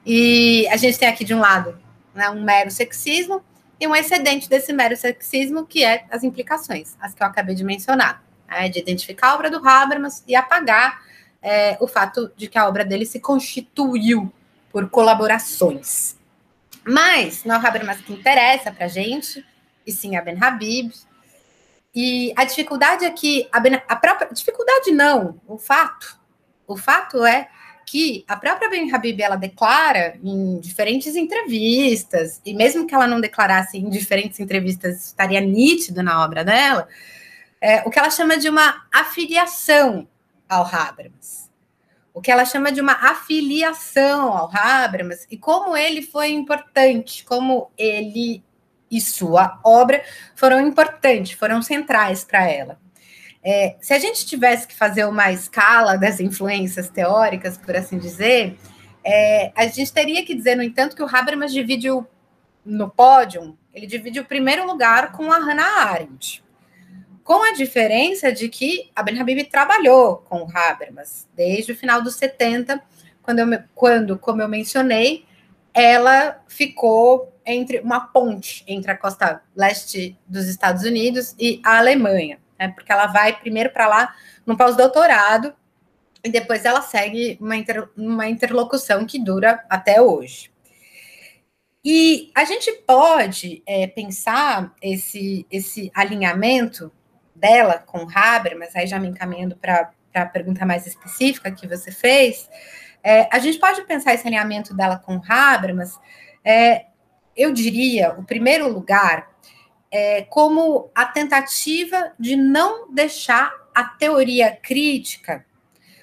E a gente tem aqui de um lado né, um mero sexismo e um excedente desse mero sexismo, que é as implicações, as que eu acabei de mencionar, né, de identificar a obra do Habermas e apagar é, o fato de que a obra dele se constituiu por colaborações. Mas não é o Habermas que interessa para a gente, e sim a Ben Habib. E a dificuldade é que a, ben, a própria dificuldade não, o fato, o fato é que a própria Ben Habib ela declara em diferentes entrevistas, e mesmo que ela não declarasse em diferentes entrevistas, estaria nítido na obra dela, é, o que ela chama de uma afiliação ao Habermas. O que ela chama de uma afiliação ao Habermas e como ele foi importante, como ele e sua obra foram importantes, foram centrais para ela. É, se a gente tivesse que fazer uma escala das influências teóricas, por assim dizer, é, a gente teria que dizer, no entanto, que o Habermas divide o, no pódio, ele divide o primeiro lugar com a Hannah Arendt. Com a diferença de que a Ben Habib trabalhou com o Habermas desde o final dos 70, quando, eu, quando como eu mencionei, ela ficou entre uma ponte entre a costa leste dos Estados Unidos e a Alemanha né? Porque ela vai primeiro para lá no pós-doutorado e depois ela segue uma, inter, uma interlocução que dura até hoje. E a gente pode é, pensar esse, esse alinhamento dela com Habermas, aí já me encaminhando para a pergunta mais específica que você fez, é, a gente pode pensar esse alinhamento dela com Habermas, é, eu diria, o primeiro lugar é, como a tentativa de não deixar a teoria crítica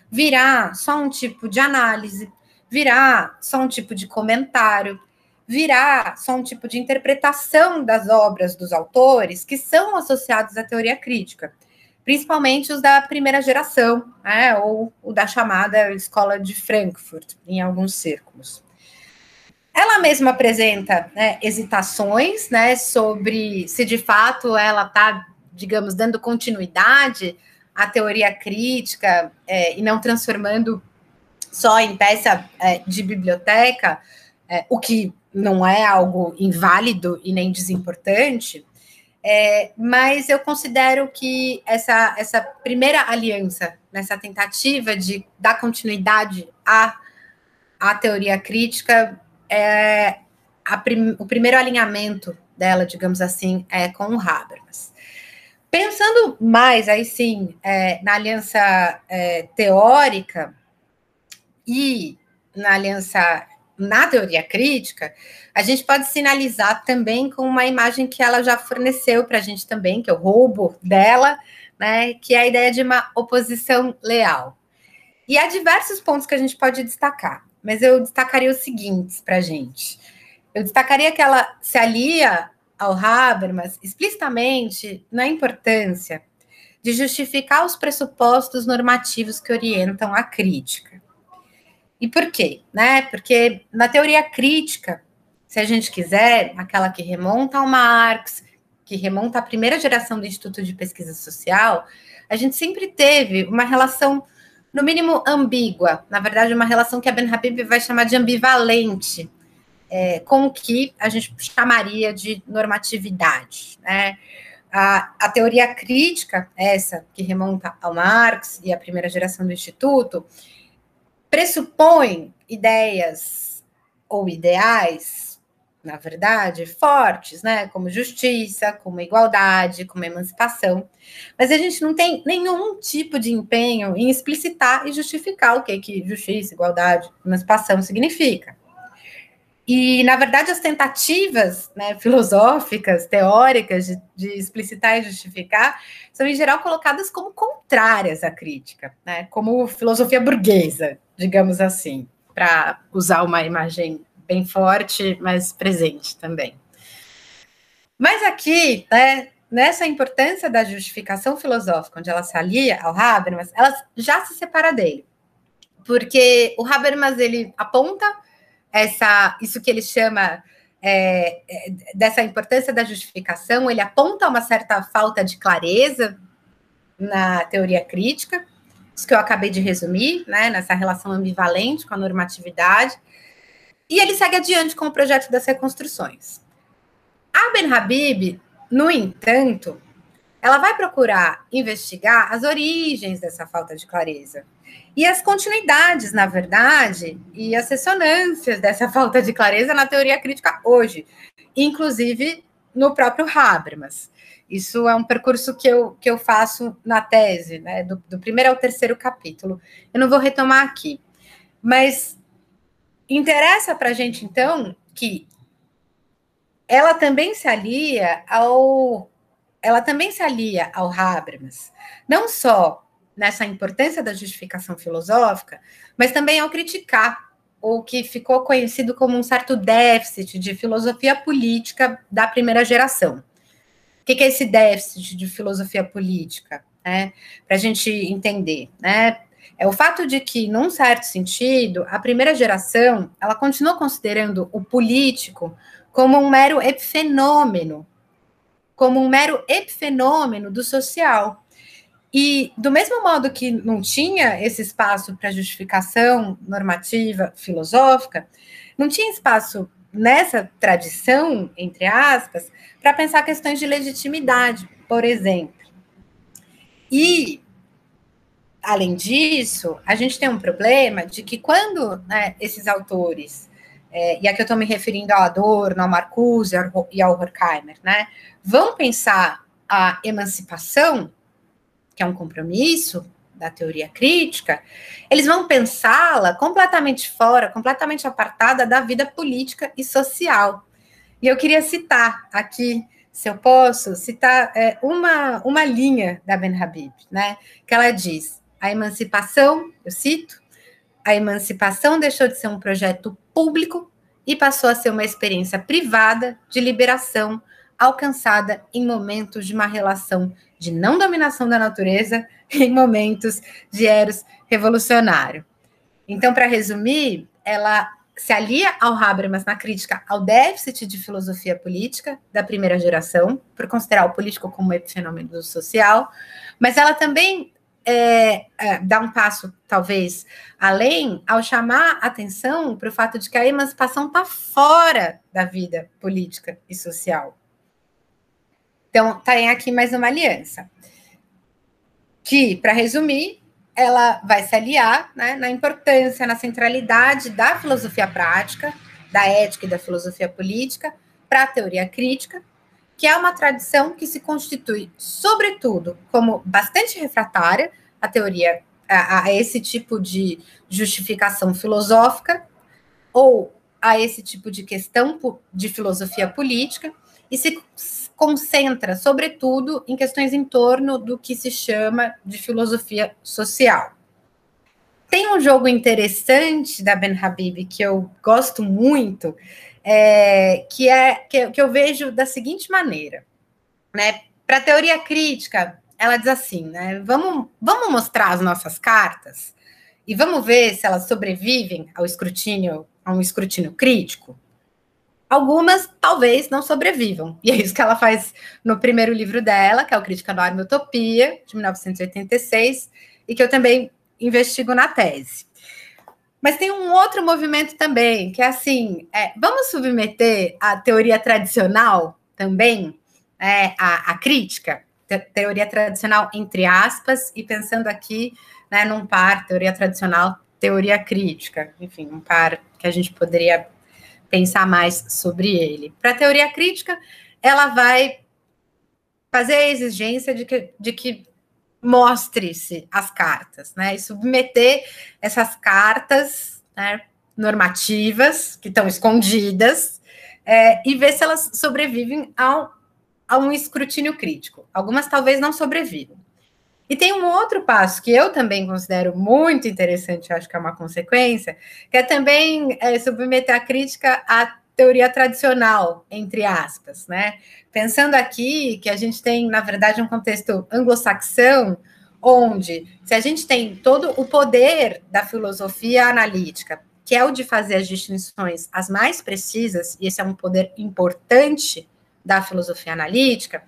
virar só um tipo de análise, virar só um tipo de comentário, virar só um tipo de interpretação das obras dos autores que são associados à teoria crítica, principalmente os da primeira geração, né, ou o da chamada Escola de Frankfurt, em alguns círculos. Ela mesma apresenta né, hesitações né, sobre se de fato ela está, digamos, dando continuidade à teoria crítica é, e não transformando só em peça é, de biblioteca, é, o que não é algo inválido e nem desimportante, é, mas eu considero que essa, essa primeira aliança, nessa tentativa de dar continuidade à, à teoria crítica, é, prim, o primeiro alinhamento dela, digamos assim, é com o Habermas. Pensando mais, aí sim, é, na aliança é, teórica e na aliança na teoria crítica, a gente pode sinalizar também com uma imagem que ela já forneceu para a gente também, que é o roubo dela, né, que é a ideia de uma oposição leal. E há diversos pontos que a gente pode destacar mas eu destacaria os seguintes para a gente. Eu destacaria que ela se alia ao Habermas explicitamente na importância de justificar os pressupostos normativos que orientam a crítica. E por quê? Né? Porque na teoria crítica, se a gente quiser, aquela que remonta ao Marx, que remonta à primeira geração do Instituto de Pesquisa Social, a gente sempre teve uma relação no mínimo ambígua, na verdade, uma relação que a Ben Habib vai chamar de ambivalente, é, com o que a gente chamaria de normatividade. Né? A, a teoria crítica, essa que remonta ao Marx e à primeira geração do Instituto, pressupõe ideias ou ideais na verdade, fortes, né? Como justiça, como igualdade, como emancipação. Mas a gente não tem nenhum tipo de empenho em explicitar e justificar o que, que justiça, igualdade, emancipação significa. E, na verdade, as tentativas né, filosóficas, teóricas de, de, explicitar e justificar são, em geral, colocadas como contrárias à crítica, né, como filosofia burguesa, digamos assim, para usar uma imagem bem forte, mas presente também. Mas aqui, né, nessa importância da justificação filosófica, onde ela se alia ao Habermas, ela já se separa dele. Porque o Habermas, ele aponta essa, isso que ele chama é, é, dessa importância da justificação, ele aponta uma certa falta de clareza na teoria crítica, isso que eu acabei de resumir, né, nessa relação ambivalente com a normatividade, e ele segue adiante com o projeto das reconstruções. A Ben Habib, no entanto, ela vai procurar investigar as origens dessa falta de clareza. e as continuidades, na verdade, e as ressonâncias dessa falta de clareza na teoria crítica hoje, inclusive no próprio Habermas. Isso é um percurso que eu, que eu faço na tese, né, do, do primeiro ao terceiro capítulo. Eu não vou retomar aqui, mas interessa para a gente, então, que ela também se alia ao ela também se alia ao Habermas, não só nessa importância da justificação filosófica, mas também ao criticar o que ficou conhecido como um certo déficit de filosofia política da primeira geração. O que é esse déficit de filosofia política? Né? Para a gente entender, né? É o fato de que, num certo sentido, a primeira geração ela continua considerando o político como um mero epifenômeno, como um mero epifenômeno do social. E, do mesmo modo que não tinha esse espaço para justificação normativa filosófica, não tinha espaço nessa tradição, entre aspas, para pensar questões de legitimidade, por exemplo. E, além disso, a gente tem um problema de que quando né, esses autores, é, e aqui eu estou me referindo ao Adorno, ao Marcuse e ao Horkheimer, né, vão pensar a emancipação, que é um compromisso da teoria crítica, eles vão pensá-la completamente fora, completamente apartada da vida política e social. E eu queria citar aqui, se eu posso, citar é, uma, uma linha da Ben Habib, né? Que ela diz: a emancipação, eu cito, a emancipação deixou de ser um projeto público e passou a ser uma experiência privada de liberação alcançada em momentos de uma relação de não dominação da natureza, em momentos de eros revolucionário. Então, para resumir, ela se alia ao Habermas na crítica ao déficit de filosofia política da primeira geração, por considerar o político como um fenômeno social, mas ela também é, é, dá um passo, talvez, além, ao chamar atenção para o fato de que a emancipação está fora da vida política e social. Então, tem aqui mais uma aliança. Que, para resumir, ela vai se aliar né, na importância, na centralidade da filosofia prática, da ética e da filosofia política para a teoria crítica, que é uma tradição que se constitui, sobretudo, como bastante refratária à teoria, a, a esse tipo de justificação filosófica, ou a esse tipo de questão de filosofia política, e se concentra, sobretudo, em questões em torno do que se chama de filosofia social. Tem um jogo interessante da Ben Habib que eu gosto muito, é, que é que, que eu vejo da seguinte maneira, né? Para a teoria crítica, ela diz assim, né? Vamos, vamos mostrar as nossas cartas e vamos ver se elas sobrevivem ao escrutínio, a um escrutínio crítico. Algumas talvez não sobrevivam. E é isso que ela faz no primeiro livro dela, que é o Crítica Norma Utopia, de 1986, e que eu também investigo na tese. Mas tem um outro movimento também, que é assim: é, vamos submeter a teoria tradicional também, é, a, a crítica, te, teoria tradicional entre aspas, e pensando aqui né, num par, teoria tradicional, teoria crítica, enfim, um par que a gente poderia pensar mais sobre ele. Para a teoria crítica, ela vai fazer a exigência de que, de que mostre-se as cartas, né? E submeter essas cartas né, normativas, que estão escondidas, é, e ver se elas sobrevivem ao, a um escrutínio crítico. Algumas talvez não sobrevivam. E tem um outro passo que eu também considero muito interessante, acho que é uma consequência, que é também é, submeter a crítica à teoria tradicional, entre aspas, né? Pensando aqui que a gente tem, na verdade, um contexto anglo-saxão, onde, se a gente tem todo o poder da filosofia analítica, que é o de fazer as distinções as mais precisas, e esse é um poder importante da filosofia analítica,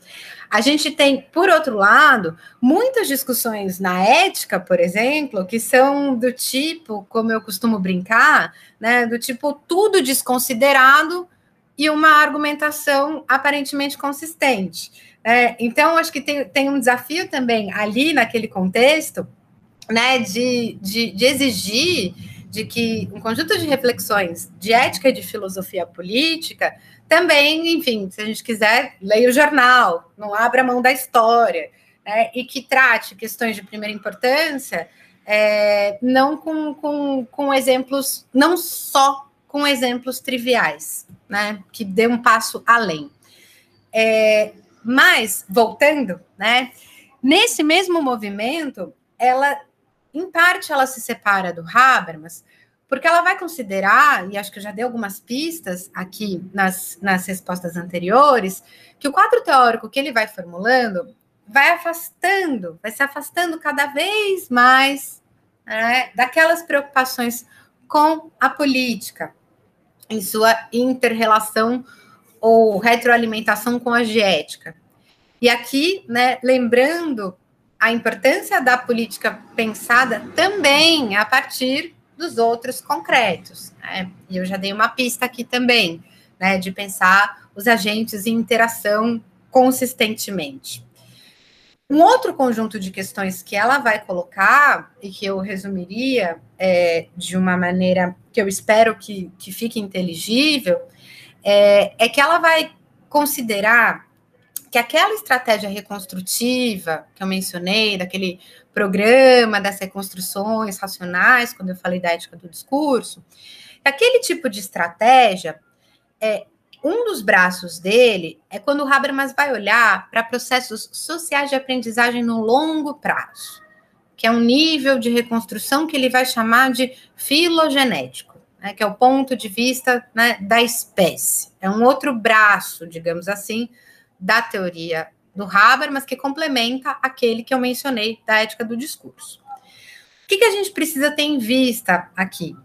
a gente tem, por outro lado, muitas discussões na ética, por exemplo, que são do tipo, como eu costumo brincar, né, do tipo tudo desconsiderado e uma argumentação aparentemente consistente. É, então, acho que tem, tem um desafio também ali naquele contexto né, de, de, de exigir de que um conjunto de reflexões de ética e de filosofia política também, enfim, se a gente quiser, leia o jornal, não abra mão da história, né, e que trate questões de primeira importância, é, não com, com, com exemplos, não só com exemplos triviais, né, que dê um passo além. É, mas, voltando, né, nesse mesmo movimento, ela em parte, ela se separa do Habermas, porque ela vai considerar, e acho que eu já dei algumas pistas aqui nas, nas respostas anteriores, que o quadro teórico que ele vai formulando vai afastando, vai se afastando cada vez mais né, daquelas preocupações com a política, em sua interrelação ou retroalimentação com a diética. E aqui, né, lembrando a importância da política pensada também a partir dos outros concretos. Né? E eu já dei uma pista aqui também, né, de pensar os agentes em interação consistentemente. Um outro conjunto de questões que ela vai colocar, e que eu resumiria é, de uma maneira que eu espero que, que fique inteligível, é, é que ela vai considerar que aquela estratégia reconstrutiva que eu mencionei, daquele programa das reconstruções racionais, quando eu falei da ética do discurso, aquele tipo de estratégia, é, um dos braços dele é quando o Habermas vai olhar para processos sociais de aprendizagem no longo prazo, que é um nível de reconstrução que ele vai chamar de filogenético, né, que é o ponto de vista né, da espécie. É um outro braço, digamos assim, da teoria do Habermas, que complementa aquele que eu mencionei da ética do discurso. O que, que a gente precisa ter em vista aqui?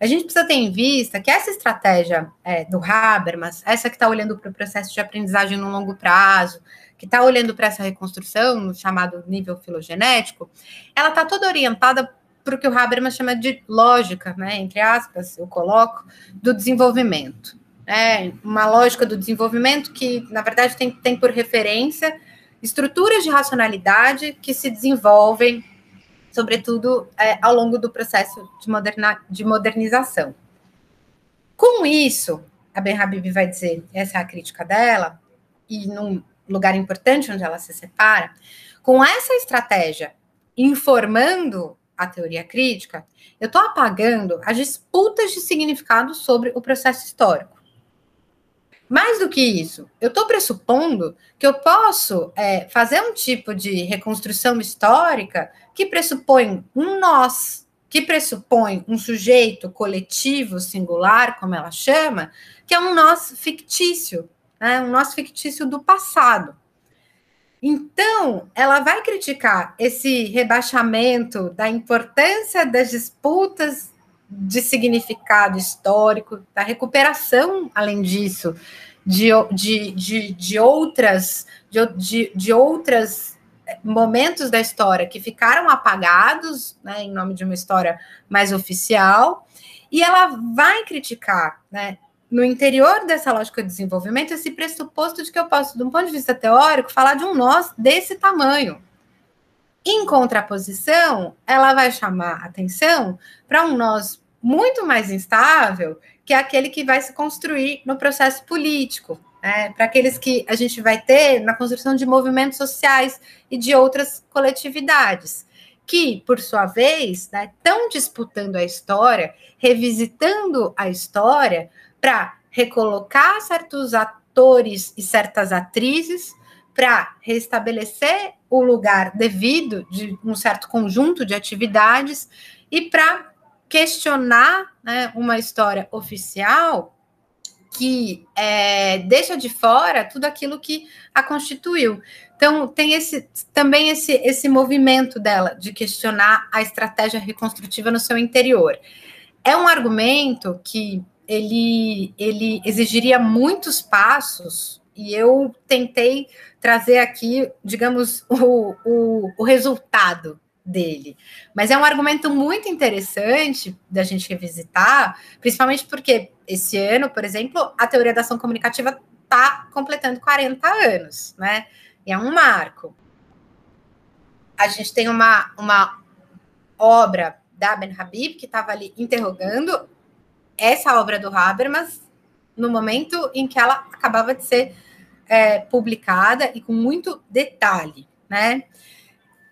A gente precisa ter em vista que essa estratégia é, do Habermas, essa que está olhando para o processo de aprendizagem no longo prazo, que está olhando para essa reconstrução, no chamado nível filogenético, ela está toda orientada para o que o Habermas chama de lógica, né, entre aspas, eu coloco, do desenvolvimento é, uma lógica do desenvolvimento que, na verdade, tem, tem por referência estruturas de racionalidade que se desenvolvem, sobretudo, é, ao longo do processo de, moderna, de modernização. Com isso, a Ben Habib vai dizer, essa é a crítica dela, e num lugar importante onde ela se separa, com essa estratégia informando a teoria crítica, eu estou apagando as disputas de significado sobre o processo histórico. Mais do que isso, eu estou pressupondo que eu posso é, fazer um tipo de reconstrução histórica que pressupõe um nós, que pressupõe um sujeito coletivo, singular, como ela chama, que é um nós fictício, né, um nós fictício do passado. Então, ela vai criticar esse rebaixamento da importância das disputas de significado histórico, da recuperação, além disso, de, de, de, de outras de, de, de outras momentos da história que ficaram apagados, né, em nome de uma história mais oficial, e ela vai criticar, né, no interior dessa lógica de desenvolvimento, esse pressuposto de que eu posso, de um ponto de vista teórico, falar de um nós desse tamanho. Em contraposição, ela vai chamar atenção para um nós muito mais instável, que é aquele que vai se construir no processo político, né? para aqueles que a gente vai ter na construção de movimentos sociais e de outras coletividades, que, por sua vez, estão né, disputando a história, revisitando a história para recolocar certos atores e certas atrizes para restabelecer o lugar devido de um certo conjunto de atividades e para questionar né, uma história oficial que é, deixa de fora tudo aquilo que a constituiu. Então, tem esse, também esse, esse movimento dela de questionar a estratégia reconstrutiva no seu interior. É um argumento que ele, ele exigiria muitos passos, e eu tentei trazer aqui, digamos, o, o, o resultado dele. Mas é um argumento muito interessante da gente revisitar, principalmente porque esse ano, por exemplo, a teoria da ação comunicativa está completando 40 anos, né? E é um marco. A gente tem uma, uma obra da Ben Habib, que estava ali interrogando essa obra do Habermas no momento em que ela acabava de ser é, publicada e com muito detalhe, né?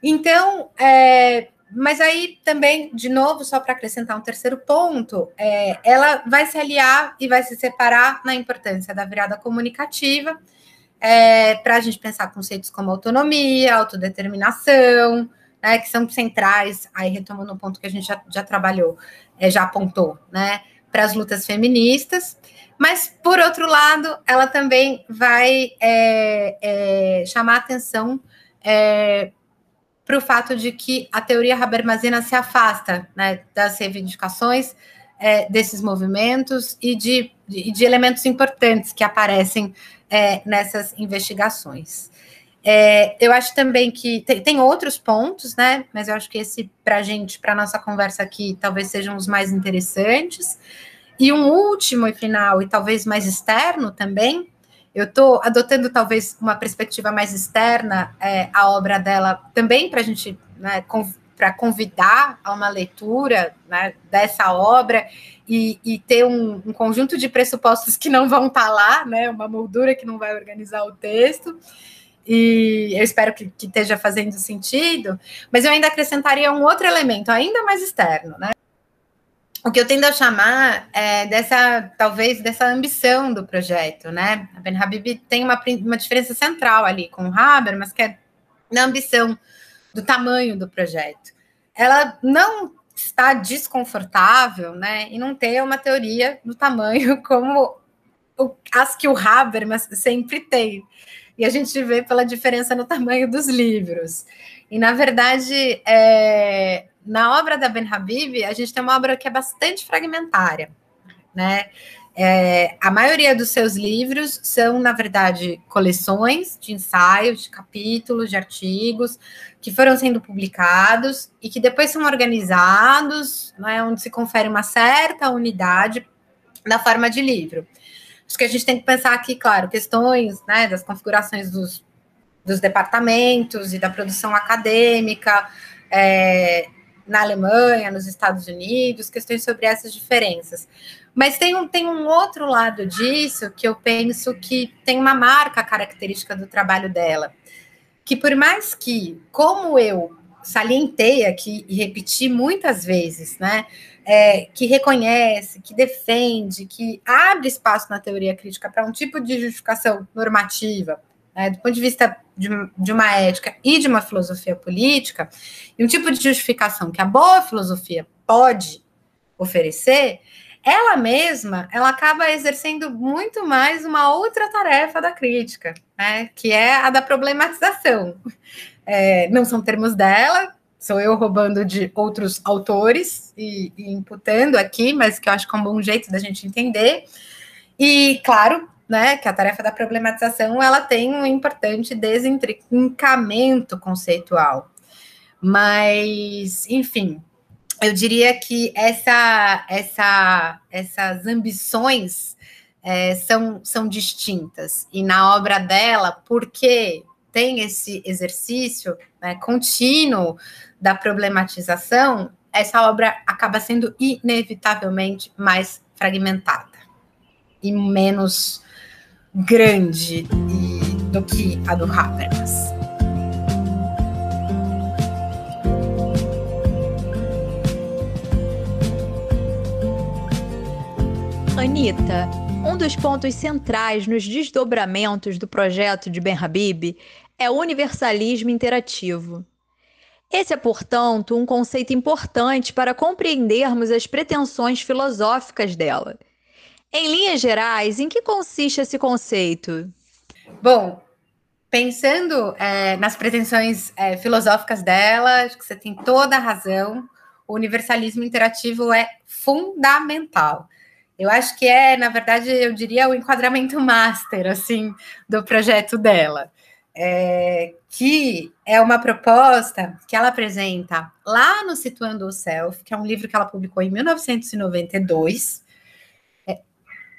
Então, é, mas aí também, de novo, só para acrescentar um terceiro ponto, é, ela vai se aliar e vai se separar na importância da virada comunicativa, é, para a gente pensar conceitos como autonomia, autodeterminação, né, que são centrais, aí retomando um ponto que a gente já, já trabalhou, é, já apontou, né, para as lutas feministas, mas, por outro lado, ela também vai é, é, chamar atenção é, para o fato de que a teoria Habermasiana se afasta né, das reivindicações é, desses movimentos e de, de, de, elementos importantes que aparecem é, nessas investigações. É, eu acho também que tem, tem, outros pontos, né? Mas eu acho que esse, para a gente, para nossa conversa aqui, talvez sejam os mais interessantes. E um último e final, e talvez mais externo também, eu estou adotando talvez uma perspectiva mais externa é, a obra dela também para a gente, né, para convidar a uma leitura né, dessa obra e, e ter um, um, conjunto de pressupostos que não vão estar tá lá, né, uma moldura que não vai organizar o texto. E eu espero que, que esteja fazendo sentido, mas eu ainda acrescentaria um outro elemento ainda mais externo, né? O que eu tendo a chamar é dessa, talvez, dessa ambição do projeto, né? A Ben Habib tem uma, uma diferença central ali com o Haber, mas que é na ambição do tamanho do projeto. Ela não está desconfortável, né, e não ter uma teoria do tamanho como o, as que o Habermas sempre tem. E a gente vê pela diferença no tamanho dos livros. E, na verdade, é, na obra da Ben Habib, a gente tem uma obra que é bastante fragmentária, né? É, a maioria dos seus livros são, na verdade, coleções de ensaios, de capítulos, de artigos que foram sendo publicados e que depois são organizados, né, onde se confere uma certa unidade da forma de livro. Acho que a gente tem que pensar aqui, claro, questões né, das configurações dos, dos departamentos e da produção acadêmica, é, na Alemanha, nos Estados Unidos, questões sobre essas diferenças. Mas tem um, tem um outro lado disso que eu penso que tem uma marca característica do trabalho dela. Que por mais que, como eu salientei aqui e repeti muitas vezes, né? É, que reconhece, que defende, que abre espaço na teoria crítica para um tipo de justificação normativa, né, do ponto de vista de, de, uma ética e de uma filosofia política, e um tipo de justificação que a boa filosofia pode oferecer, ela mesma, ela acaba exercendo muito mais uma outra tarefa da crítica, né, que é a da problematização. É, não são termos dela, sou eu roubando de outros autores e, e imputando aqui, mas que eu acho que é um bom jeito da gente entender. E, claro, né, que a tarefa da problematização ela tem um importante desintrincamento conceitual. Mas, enfim, eu diria que essa, essa, essas ambições é, são, são distintas. E na obra dela, porque tem esse exercício né, contínuo da problematização, essa obra acaba sendo inevitavelmente mais fragmentada e menos grande do que a do Habermas. Anitta, um dos pontos centrais nos desdobramentos do projeto de Ben Habib é o universalismo interativo. Esse é, portanto, um conceito importante para compreendermos as pretensões filosóficas dela. Em linhas gerais, em que consiste esse conceito? Bom, pensando é, nas pretensões é, filosóficas dela, acho que você tem toda a razão. O universalismo interativo é fundamental. Eu acho que é, na verdade, eu diria o enquadramento master, assim, do projeto dela. É, que é uma proposta que ela apresenta lá no Situando o Self, que é um livro que ela publicou em 1992,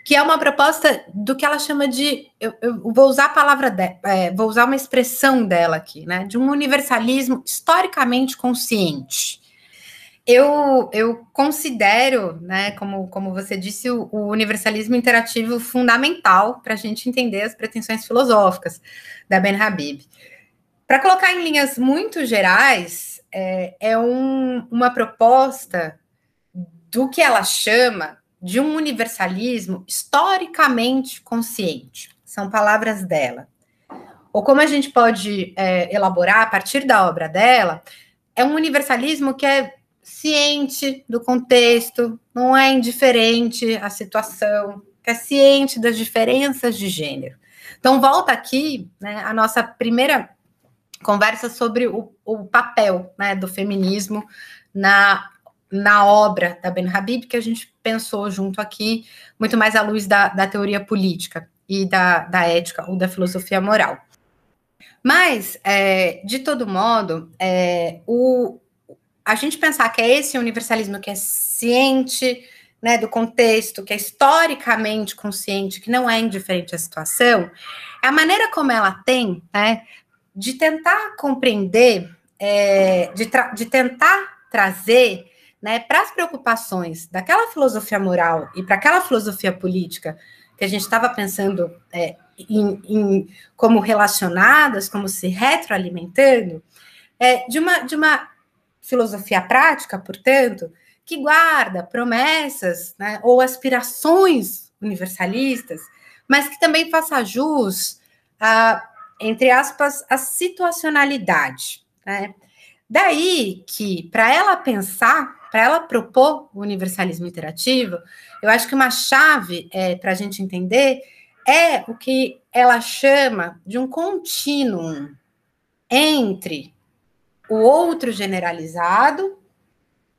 que é uma proposta do que ela chama de, eu, eu vou usar a palavra, de, é, vou usar uma expressão dela aqui, né, de um universalismo historicamente consciente. eu, eu considero, né, como, como você disse, o, o universalismo interativo fundamental para a gente entender as pretensões filosóficas da Ben Habib. Para colocar em linhas muito gerais, é, é um, uma proposta do que ela chama de um universalismo historicamente consciente. São palavras dela. Ou como a gente pode é, elaborar a partir da obra dela, é um universalismo que é ciente do contexto, não é indiferente à situação, que é ciente das diferenças de gênero. Então, volta aqui né, a nossa primeira conversa sobre o, o papel né, do feminismo na, na obra da Ben Habib, que a gente pensou junto aqui, muito mais à luz da, da teoria política e da, da ética ou da filosofia moral. Mas, é, de todo modo, é, o, a gente pensar que é esse universalismo que é ciente né, do contexto, que é historicamente consciente, que não é indiferente à situação, é a maneira como ela tem né, de tentar compreender, é, de, de tentar trazer né, para as preocupações daquela filosofia moral e para aquela filosofia política que a gente estava pensando é, em, em, como relacionadas, como se retroalimentando, é, de, uma, de uma filosofia prática, portanto, que guarda promessas né, ou aspirações universalistas, mas que também faça jus a, entre aspas, a situacionalidade. Né? Daí que, para ela pensar, para ela propor o universalismo interativo, eu acho que uma chave é, para a gente entender é o que ela chama de um contínuo entre o outro generalizado,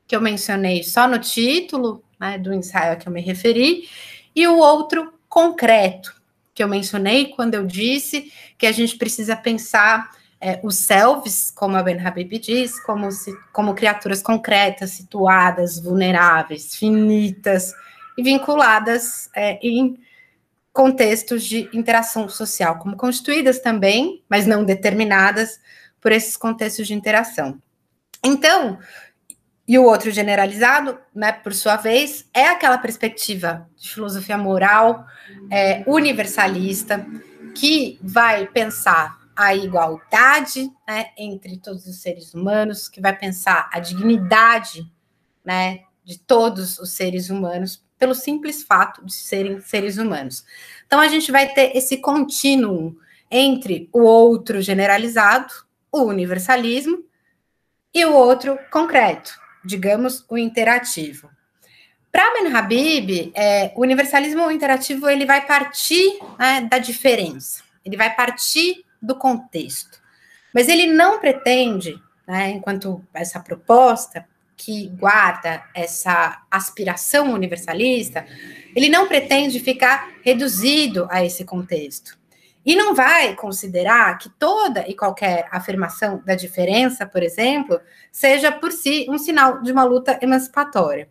que eu mencionei só no título né, do ensaio a que eu me referi, e o outro concreto, que eu mencionei quando eu disse que a gente precisa pensar é, os selves, como a Ben Habib diz, como, se, como criaturas concretas, situadas, vulneráveis, finitas e vinculadas é, em contextos de interação social, como constituídas também, mas não determinadas por esses contextos de interação. Então, e o outro generalizado, né, por sua vez, é aquela perspectiva de filosofia moral é, universalista que vai pensar a igualdade né, entre todos os seres humanos, que vai pensar a dignidade né, de todos os seres humanos pelo simples fato de serem seres humanos. Então a gente vai ter esse contínuo entre o outro generalizado o universalismo, e o outro concreto, digamos, o interativo. Para Ben Habib, é, o universalismo interativo ele vai partir né, da diferença, ele vai partir do contexto, mas ele não pretende, né, enquanto essa proposta que guarda essa aspiração universalista, ele não pretende ficar reduzido a esse contexto. E não vai considerar que toda e qualquer afirmação da diferença, por exemplo, seja por si um sinal de uma luta emancipatória.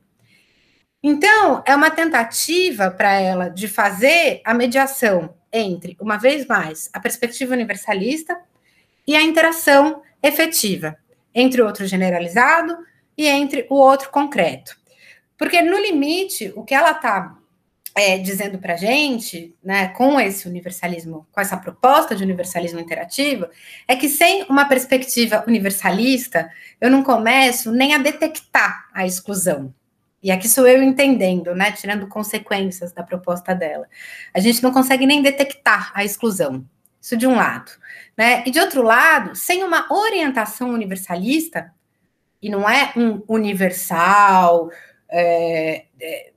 Então, é uma tentativa para ela de fazer a mediação entre, uma vez mais, a perspectiva universalista e a interação efetiva entre o outro generalizado e entre o outro concreto. Porque, no limite, o que ela está é, dizendo para a gente, né, com esse universalismo, com essa proposta de universalismo interativo, é que sem uma perspectiva universalista, eu não começo nem a detectar a exclusão. E aqui sou eu entendendo, né, tirando consequências da proposta dela. A gente não consegue nem detectar a exclusão. Isso de um lado, né? E de outro lado, sem uma orientação universalista, e não é um universal, é, é,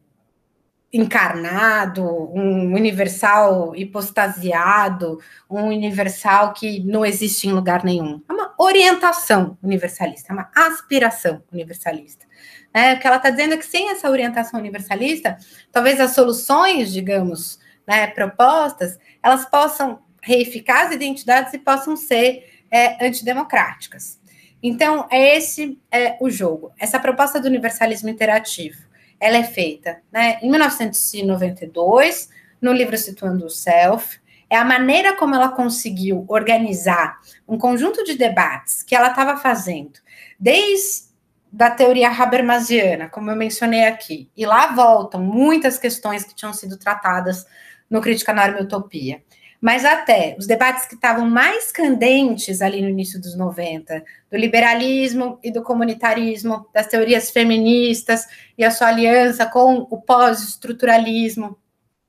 encarnado, um universal hipostasiado, um universal que não existe em lugar nenhum. É uma orientação universalista, é uma aspiração universalista. É, o que ela está dizendo é que sem essa orientação universalista, talvez as soluções, digamos, né, propostas, elas possam reificar as identidades e possam ser é, antidemocráticas. Então, é esse é, o jogo, essa proposta do universalismo interativo ela é feita né, em 1992, no livro Situando o Self. É a maneira como ela conseguiu organizar um conjunto de debates que ela estava fazendo desde da teoria Habermasiana, como eu mencionei aqui. E lá voltam muitas questões que tinham sido tratadas no Crítica Norma e Utopia. Mas até os debates que estavam mais candentes ali no início dos 90, do liberalismo e do comunitarismo, das teorias feministas e a sua aliança com o pós-estruturalismo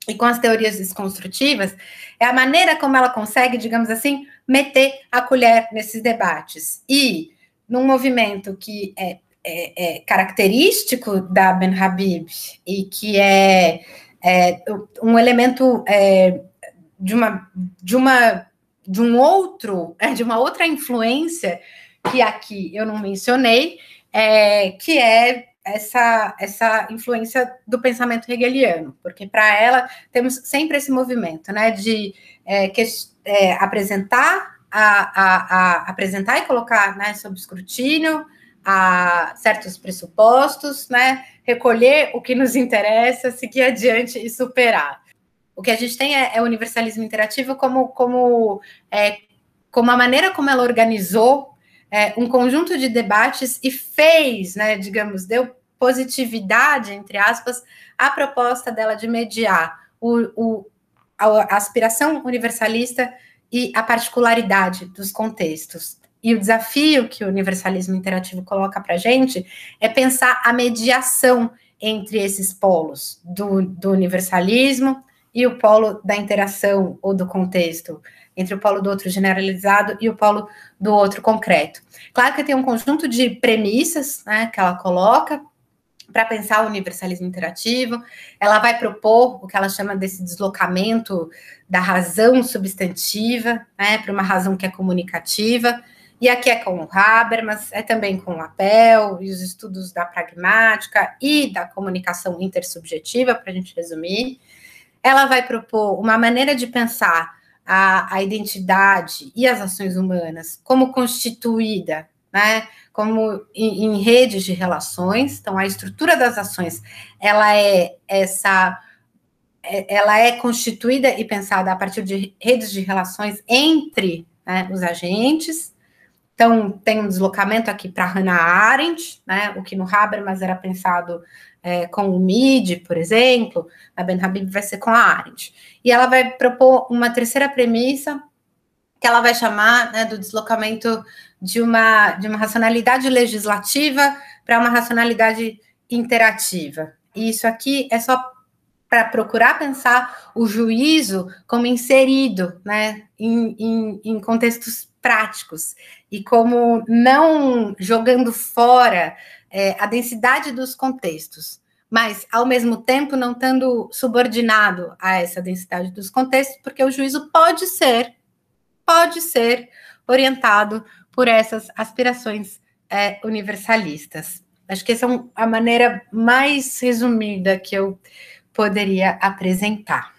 e com as teorias desconstrutivas, é a maneira como ela consegue, digamos assim, meter a colher nesses debates. E num movimento que é, é, é característico da Ben Habib e que é, é um elemento é, de uma de uma de um outro de uma outra influência que aqui eu não mencionei é, que é essa essa influência do pensamento hegeliano porque para ela temos sempre esse movimento né de é, que, apresentar a, a, a, apresentar e colocar né, sob escrutínio a certos pressupostos, né, recolher o que nos interessa, seguir adiante e superar. O que a gente tem é, é o universalismo interativo como, como, é, como a maneira como ela organizou é, um conjunto de debates e fez, né, digamos, deu positividade, entre aspas, à proposta dela de mediar o, o, a aspiração universalista e a particularidade dos contextos. E o desafio que o universalismo interativo coloca para a gente é pensar a mediação entre esses polos do, do universalismo e o polo da interação ou do contexto, entre o polo do outro generalizado e o polo do outro concreto. Claro que tem um conjunto de premissas né, que ela coloca para pensar o universalismo interativo, ela vai propor o que ela chama desse deslocamento da razão substantiva né, para uma razão que é comunicativa, e aqui é com o Habermas, é também com o Appel e os estudos da pragmática e da comunicação intersubjetiva, para a gente resumir ela vai propor uma maneira de pensar a, a identidade e as ações humanas como constituída, né, como em, em, redes de relações. Então, a estrutura das ações, ela é essa, é, ela é constituída e pensada a partir de redes de relações entre né, os agentes. Então, tem um deslocamento aqui para Hannah Arendt, né, o que no Habermas era pensado é, com o MID, por exemplo, a Ben Habib vai ser com a Arendt. E ela vai propor uma terceira premissa, que ela vai chamar né, do deslocamento de uma, de uma racionalidade legislativa para uma racionalidade interativa. E isso aqui é só para procurar pensar o juízo como inserido né, em, em, em contextos práticos e como não jogando fora é, a densidade dos contextos, mas ao mesmo tempo não estando subordinado a essa densidade dos contextos, porque o juízo pode ser, pode ser orientado por essas aspirações é, universalistas. Acho que essa é a maneira mais resumida que eu poderia apresentar.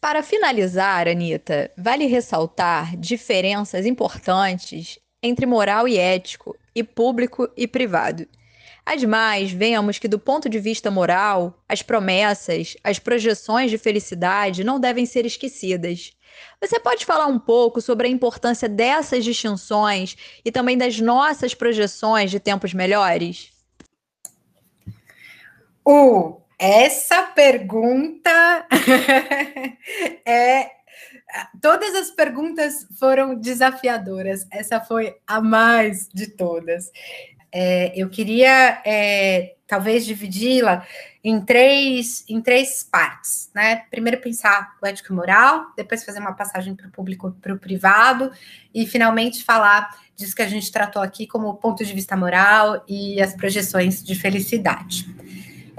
Para finalizar, Anitta, vale ressaltar diferenças importantes entre moral e ético, e público e privado. Ademais, vemos que, do ponto de vista moral, as promessas, as projeções de felicidade não devem ser esquecidas. Você pode falar um pouco sobre a importância dessas distinções e também das nossas projeções de tempos melhores? Uh, essa pergunta é Todas as perguntas foram desafiadoras. Essa foi a mais de todas. É, eu queria é, talvez dividi-la em três, em três partes, né? Primeiro pensar o ético e moral, depois fazer uma passagem para o público, para o privado, e finalmente falar disso que a gente tratou aqui como ponto de vista moral e as projeções de felicidade.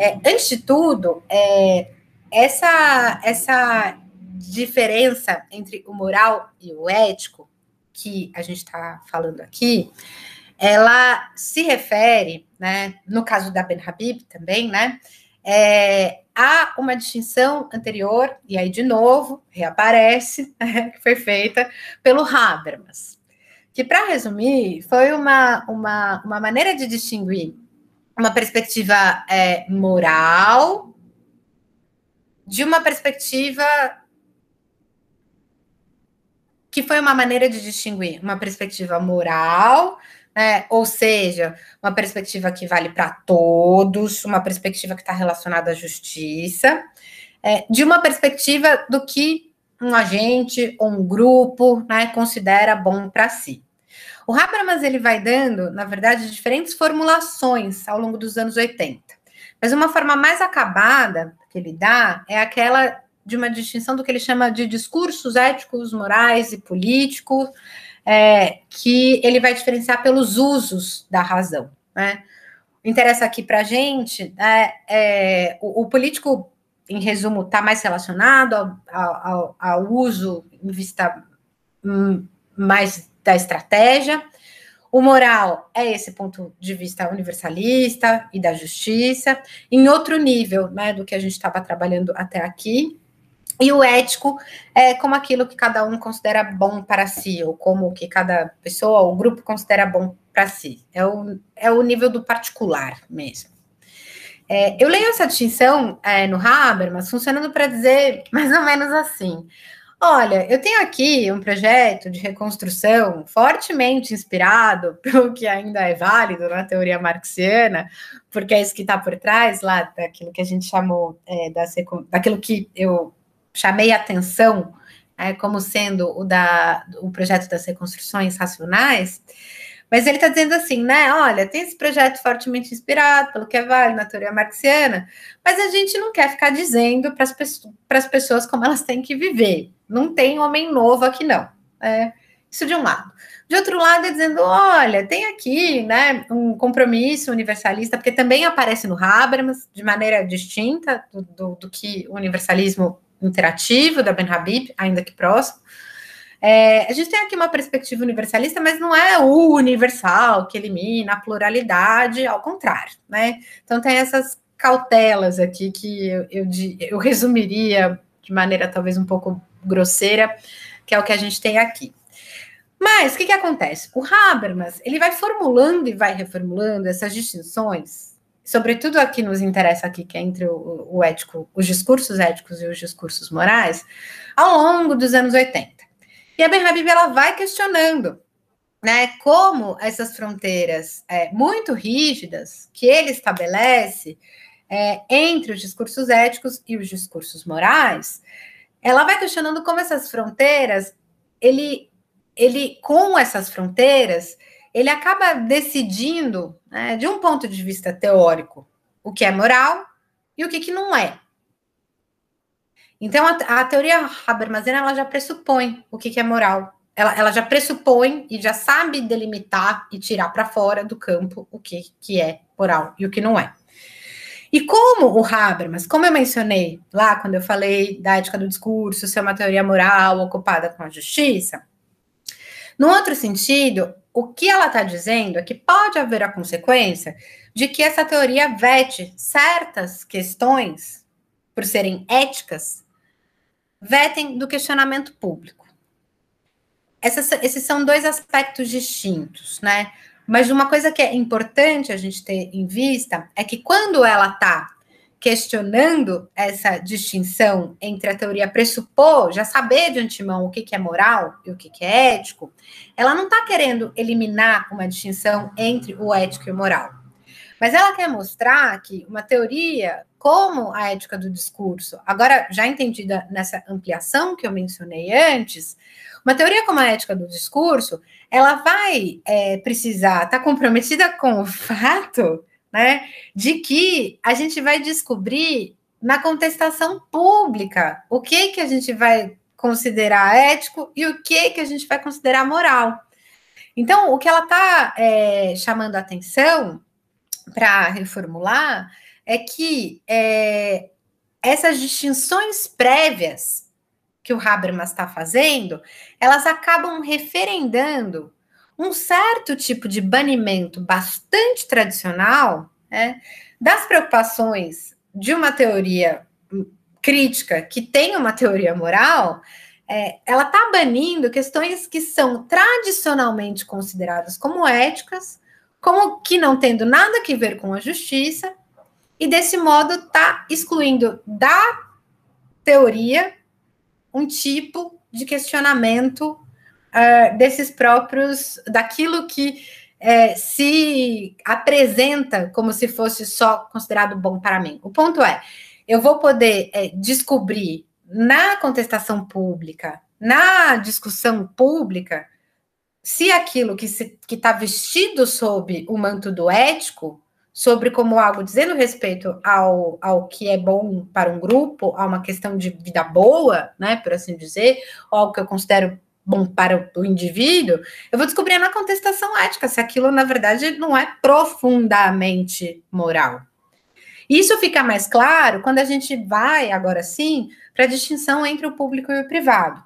É, antes de tudo, é, essa, essa diferença entre o moral e o ético, que a gente está falando aqui, ela se refere, né, no caso da Ben Habib também, né, é, há uma distinção anterior, e aí de novo reaparece, que foi feita pelo Habermas, que, para resumir, foi uma, uma, uma maneira de distinguir uma perspectiva é, moral de uma perspectiva que foi uma maneira de distinguir uma perspectiva moral né? ou seja, uma perspectiva que vale para todos, uma perspectiva que está relacionada à justiça, é, de uma perspectiva do que um agente ou um grupo né, considera bom para si. O Habermas ele vai dando, na verdade, diferentes formulações ao longo dos anos 80. Mas uma forma mais acabada que ele dá é aquela de uma distinção do que ele chama de discursos éticos, morais e políticos, é, que ele vai diferenciar pelos usos da razão. Né? Interessa aqui para a gente é, é o, o, político, em resumo, está mais relacionado ao, ao, ao, uso em vista hum, mais da estratégia. O moral é esse ponto de vista universalista e da justiça, em outro nível né, do que a gente estava trabalhando até aqui. E o ético é como aquilo que cada um considera bom para si, ou como que cada pessoa ou grupo considera bom para si. É o, é o nível do particular mesmo. É, eu leio essa distinção é, no Habermas funcionando para dizer mais ou menos assim: olha, eu tenho aqui um projeto de reconstrução fortemente inspirado pelo que ainda é válido na teoria marxiana, porque é isso que está por trás lá daquilo que a gente chamou é, da, daquilo que eu chamei atenção é, como sendo o, da, o projeto das reconstruções racionais, mas ele está dizendo assim, né? Olha, tem esse projeto fortemente inspirado pelo que é válido na teoria marxiana, mas a gente não quer ficar dizendo para as pessoas como elas têm que viver. Não tem homem novo aqui, não. É, isso de um lado. De outro lado, é dizendo: olha, tem aqui né, um compromisso universalista, porque também aparece no Habermas, de maneira distinta do, do, do que o universalismo interativo da Ben Habib, ainda que próximo. É, a gente tem aqui uma perspectiva universalista, mas não é o universal que elimina a pluralidade, ao contrário, né? Então tem essas cautelas aqui que eu, eu, eu resumiria de maneira talvez um pouco grosseira, que é o que a gente tem aqui. Mas o que, que acontece? O Habermas ele vai formulando e vai reformulando essas distinções sobretudo aqui nos interessa aqui, que é entre o, o, ético, os discursos éticos e os discursos morais, ao longo dos anos 80. E a Ben Habib, ela vai questionando, né, como essas fronteiras é, muito rígidas que ele estabelece é, entre os discursos éticos e os discursos morais, ela vai questionando como essas fronteiras, ele, ele com essas fronteiras, ele acaba decidindo, né, de um ponto de vista teórico, o que é moral e o que, que não é. Então, a, a teoria Habermasiana, ela já pressupõe o que, que é moral. Ela, ela já pressupõe e já sabe delimitar e tirar para fora do campo o que, que é moral e o que não é. E como o Habermas, como eu mencionei lá quando eu falei da ética do discurso ser uma teoria moral ocupada com a justiça, no outro sentido, o que ela está dizendo é que pode haver a consequência de que essa teoria vete certas questões, por serem éticas, vetem do questionamento público. Essas, esses são dois aspectos distintos, né? Mas uma coisa que é importante a gente ter em vista é que quando ela está questionando essa distinção entre a teoria pressupor, já saber de antemão o que, que é moral e o que, que é ético, ela não está querendo eliminar uma distinção entre o ético e o moral. Mas ela quer mostrar que uma teoria como a ética do discurso, agora já entendida nessa ampliação que eu mencionei antes, uma teoria como a ética do discurso, ela vai é, precisar estar tá comprometida com o fato né? De que a gente vai descobrir na contestação pública o que que a gente vai considerar ético e o que que a gente vai considerar moral. Então, o que ela está é, chamando a atenção para reformular é que é, essas distinções prévias que o Habermas está fazendo, elas acabam referendando um certo tipo de banimento bastante tradicional né, das preocupações de uma teoria crítica que tem uma teoria moral, é, ela está banindo questões que são tradicionalmente consideradas como éticas, como que não tendo nada a ver com a justiça, e desse modo está excluindo da teoria um tipo de questionamento uh, desses próprios, daquilo que é, se apresenta como se fosse só considerado bom para mim. O ponto é, eu vou poder é, descobrir na contestação pública, na discussão pública, se aquilo que está vestido sob o manto do ético, sobre como algo dizendo respeito ao, ao que é bom para um grupo, a uma questão de vida boa, né, por assim dizer, ou algo que eu considero bom para o indivíduo, eu vou descobrir na contestação ética se aquilo, na verdade, não é profundamente moral. Isso fica mais claro quando a gente vai, agora sim, para a distinção entre o público e o privado.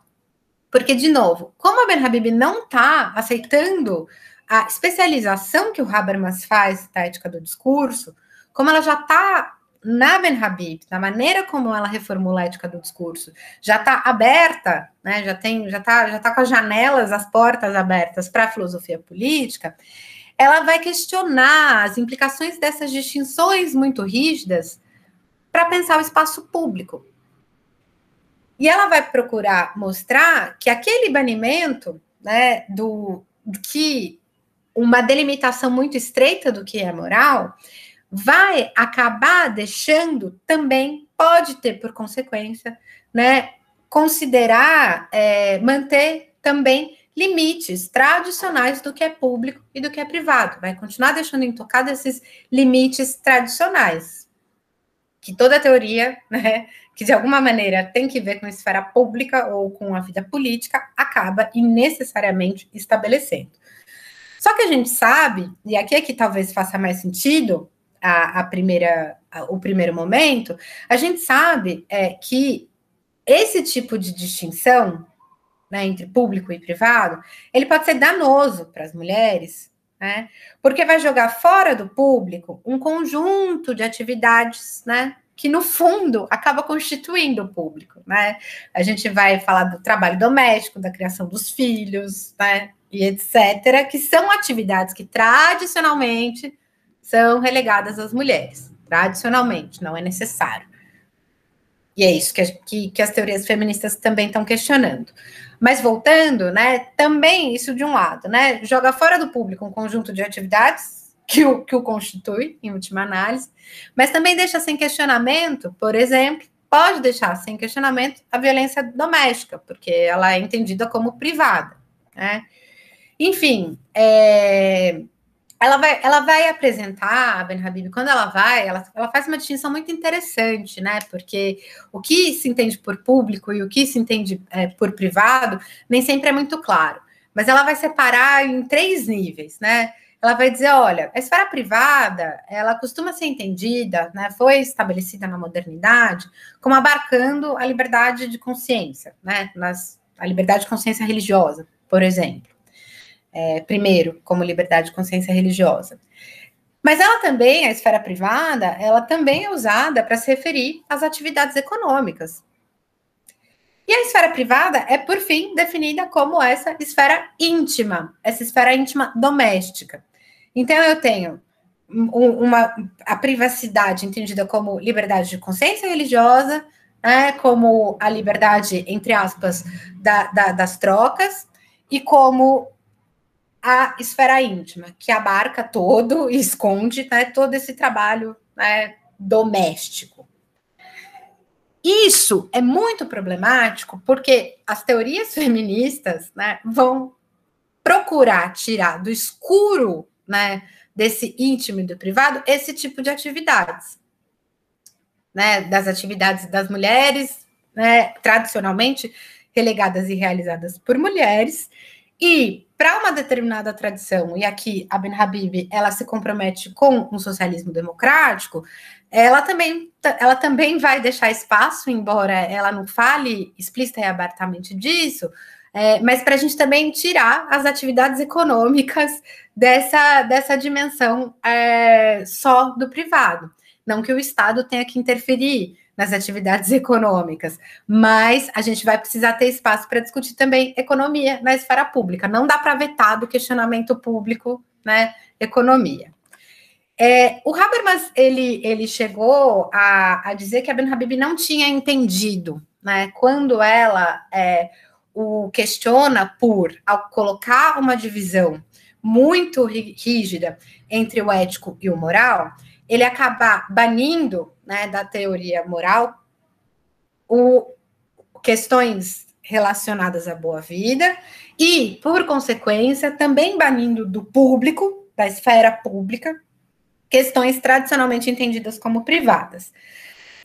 Porque, de novo, como a Ben Habib não está aceitando a especialização que o Habermas faz da ética do discurso, como ela já está na Ben Habib, na maneira como ela reformula a ética do discurso, já está aberta, né, já tem, já está já tá com as janelas, as portas abertas para a filosofia política, ela vai questionar as implicações dessas distinções muito rígidas para pensar o espaço público. E ela vai procurar mostrar que aquele banimento, né, do que uma delimitação muito estreita do que é moral, vai acabar deixando também, pode ter por consequência, né, considerar, é, manter também limites tradicionais do que é público e do que é privado. Vai continuar deixando intocado esses limites tradicionais, que toda teoria, né, que de alguma maneira tem que ver com a esfera pública ou com a vida política, acaba e necessariamente estabelecendo. Só que a gente sabe, e aqui é que talvez faça mais sentido, a, a primeira, a, o primeiro momento, a gente sabe é, que esse tipo de distinção né, entre público e privado, ele pode ser danoso para as mulheres, né, porque vai jogar fora do público um conjunto de atividades, né, que no fundo acaba constituindo o público, né? A gente vai falar do trabalho doméstico, da criação dos filhos, né? E etc., que são atividades que tradicionalmente são relegadas às mulheres. Tradicionalmente, não é necessário. E é isso que, que, que as teorias feministas também estão questionando. Mas voltando, né, também isso de um lado, né, joga fora do público um conjunto de atividades que o, que o constitui, em última análise, mas também deixa sem questionamento, por exemplo, pode deixar sem questionamento a violência doméstica, porque ela é entendida como privada, né? Enfim, é, ela vai, ela vai apresentar a Ben Habib, quando ela vai, ela, ela faz uma distinção muito interessante, né? Porque o que se entende por público e o que se entende é, por privado nem sempre é muito claro. Mas ela vai separar em três níveis, né? Ela vai dizer, olha, a esfera privada, ela costuma ser entendida, né? Foi estabelecida na modernidade como abarcando a liberdade de consciência, né? Nas, a liberdade de consciência religiosa, por exemplo é, primeiro, como liberdade de consciência religiosa. Mas ela também, a esfera privada, ela também é usada para se referir às atividades econômicas. E a esfera privada é, por fim, definida como essa esfera íntima, essa esfera íntima doméstica. Então, eu tenho uma, a privacidade entendida como liberdade de consciência religiosa, né, como a liberdade, entre aspas, da, da, das trocas, e como a esfera íntima, que abarca todo e esconde né, todo esse trabalho né, doméstico. Isso é muito problemático porque as teorias feministas né, vão procurar tirar do escuro né, desse íntimo e do privado esse tipo de atividades. Né, das atividades das mulheres, né, tradicionalmente relegadas e realizadas por mulheres, e para uma determinada tradição, e aqui a Ben Habib ela se compromete com um socialismo democrático, ela também, ela também vai deixar espaço, embora ela não fale explícita e abertamente disso, é, mas para a gente também tirar as atividades econômicas dessa, dessa dimensão é, só do privado. Não que o Estado tenha que interferir, nas atividades econômicas, mas a gente vai precisar ter espaço para discutir também economia na esfera pública. Não dá para vetar do questionamento público, né? Economia. É, o Habermas ele, ele chegou a, a, dizer que a Ben Habib não tinha entendido, né? Quando ela é, o questiona por ao colocar uma divisão muito rígida entre o ético e o moral, ele acaba banindo né, da teoria moral o, questões relacionadas à boa vida e, por consequência, também banindo do público, da esfera pública, questões tradicionalmente entendidas como privadas.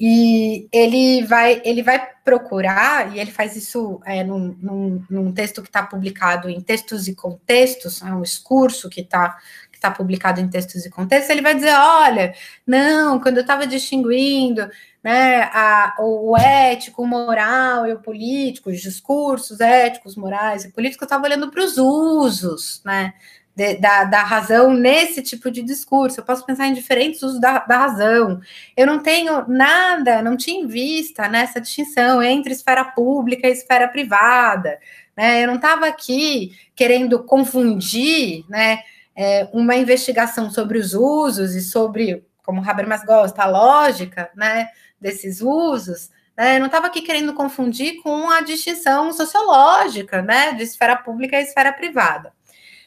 E ele vai, ele vai procurar, e ele faz isso é, num, num, num, texto que está publicado em Textos e Contextos, é um discurso que está que tá publicado em Textos e Contextos, ele vai dizer, olha, não, quando eu estava distinguindo né, a, o ético, o moral e o político, os discursos éticos, morais e políticos, eu estava olhando para os usos, né, de, da, da, razão nesse tipo de discurso. Eu posso pensar em diferentes usos da, da, razão. Eu não tenho nada, não tinha em vista nessa distinção entre esfera pública e esfera privada. Né? Eu não estava aqui querendo confundir né, é, uma investigação sobre os usos e sobre, como o Habermas gosta, a lógica né, desses usos. Né? Eu não estava aqui querendo confundir com a distinção sociológica né, de esfera pública e esfera privada.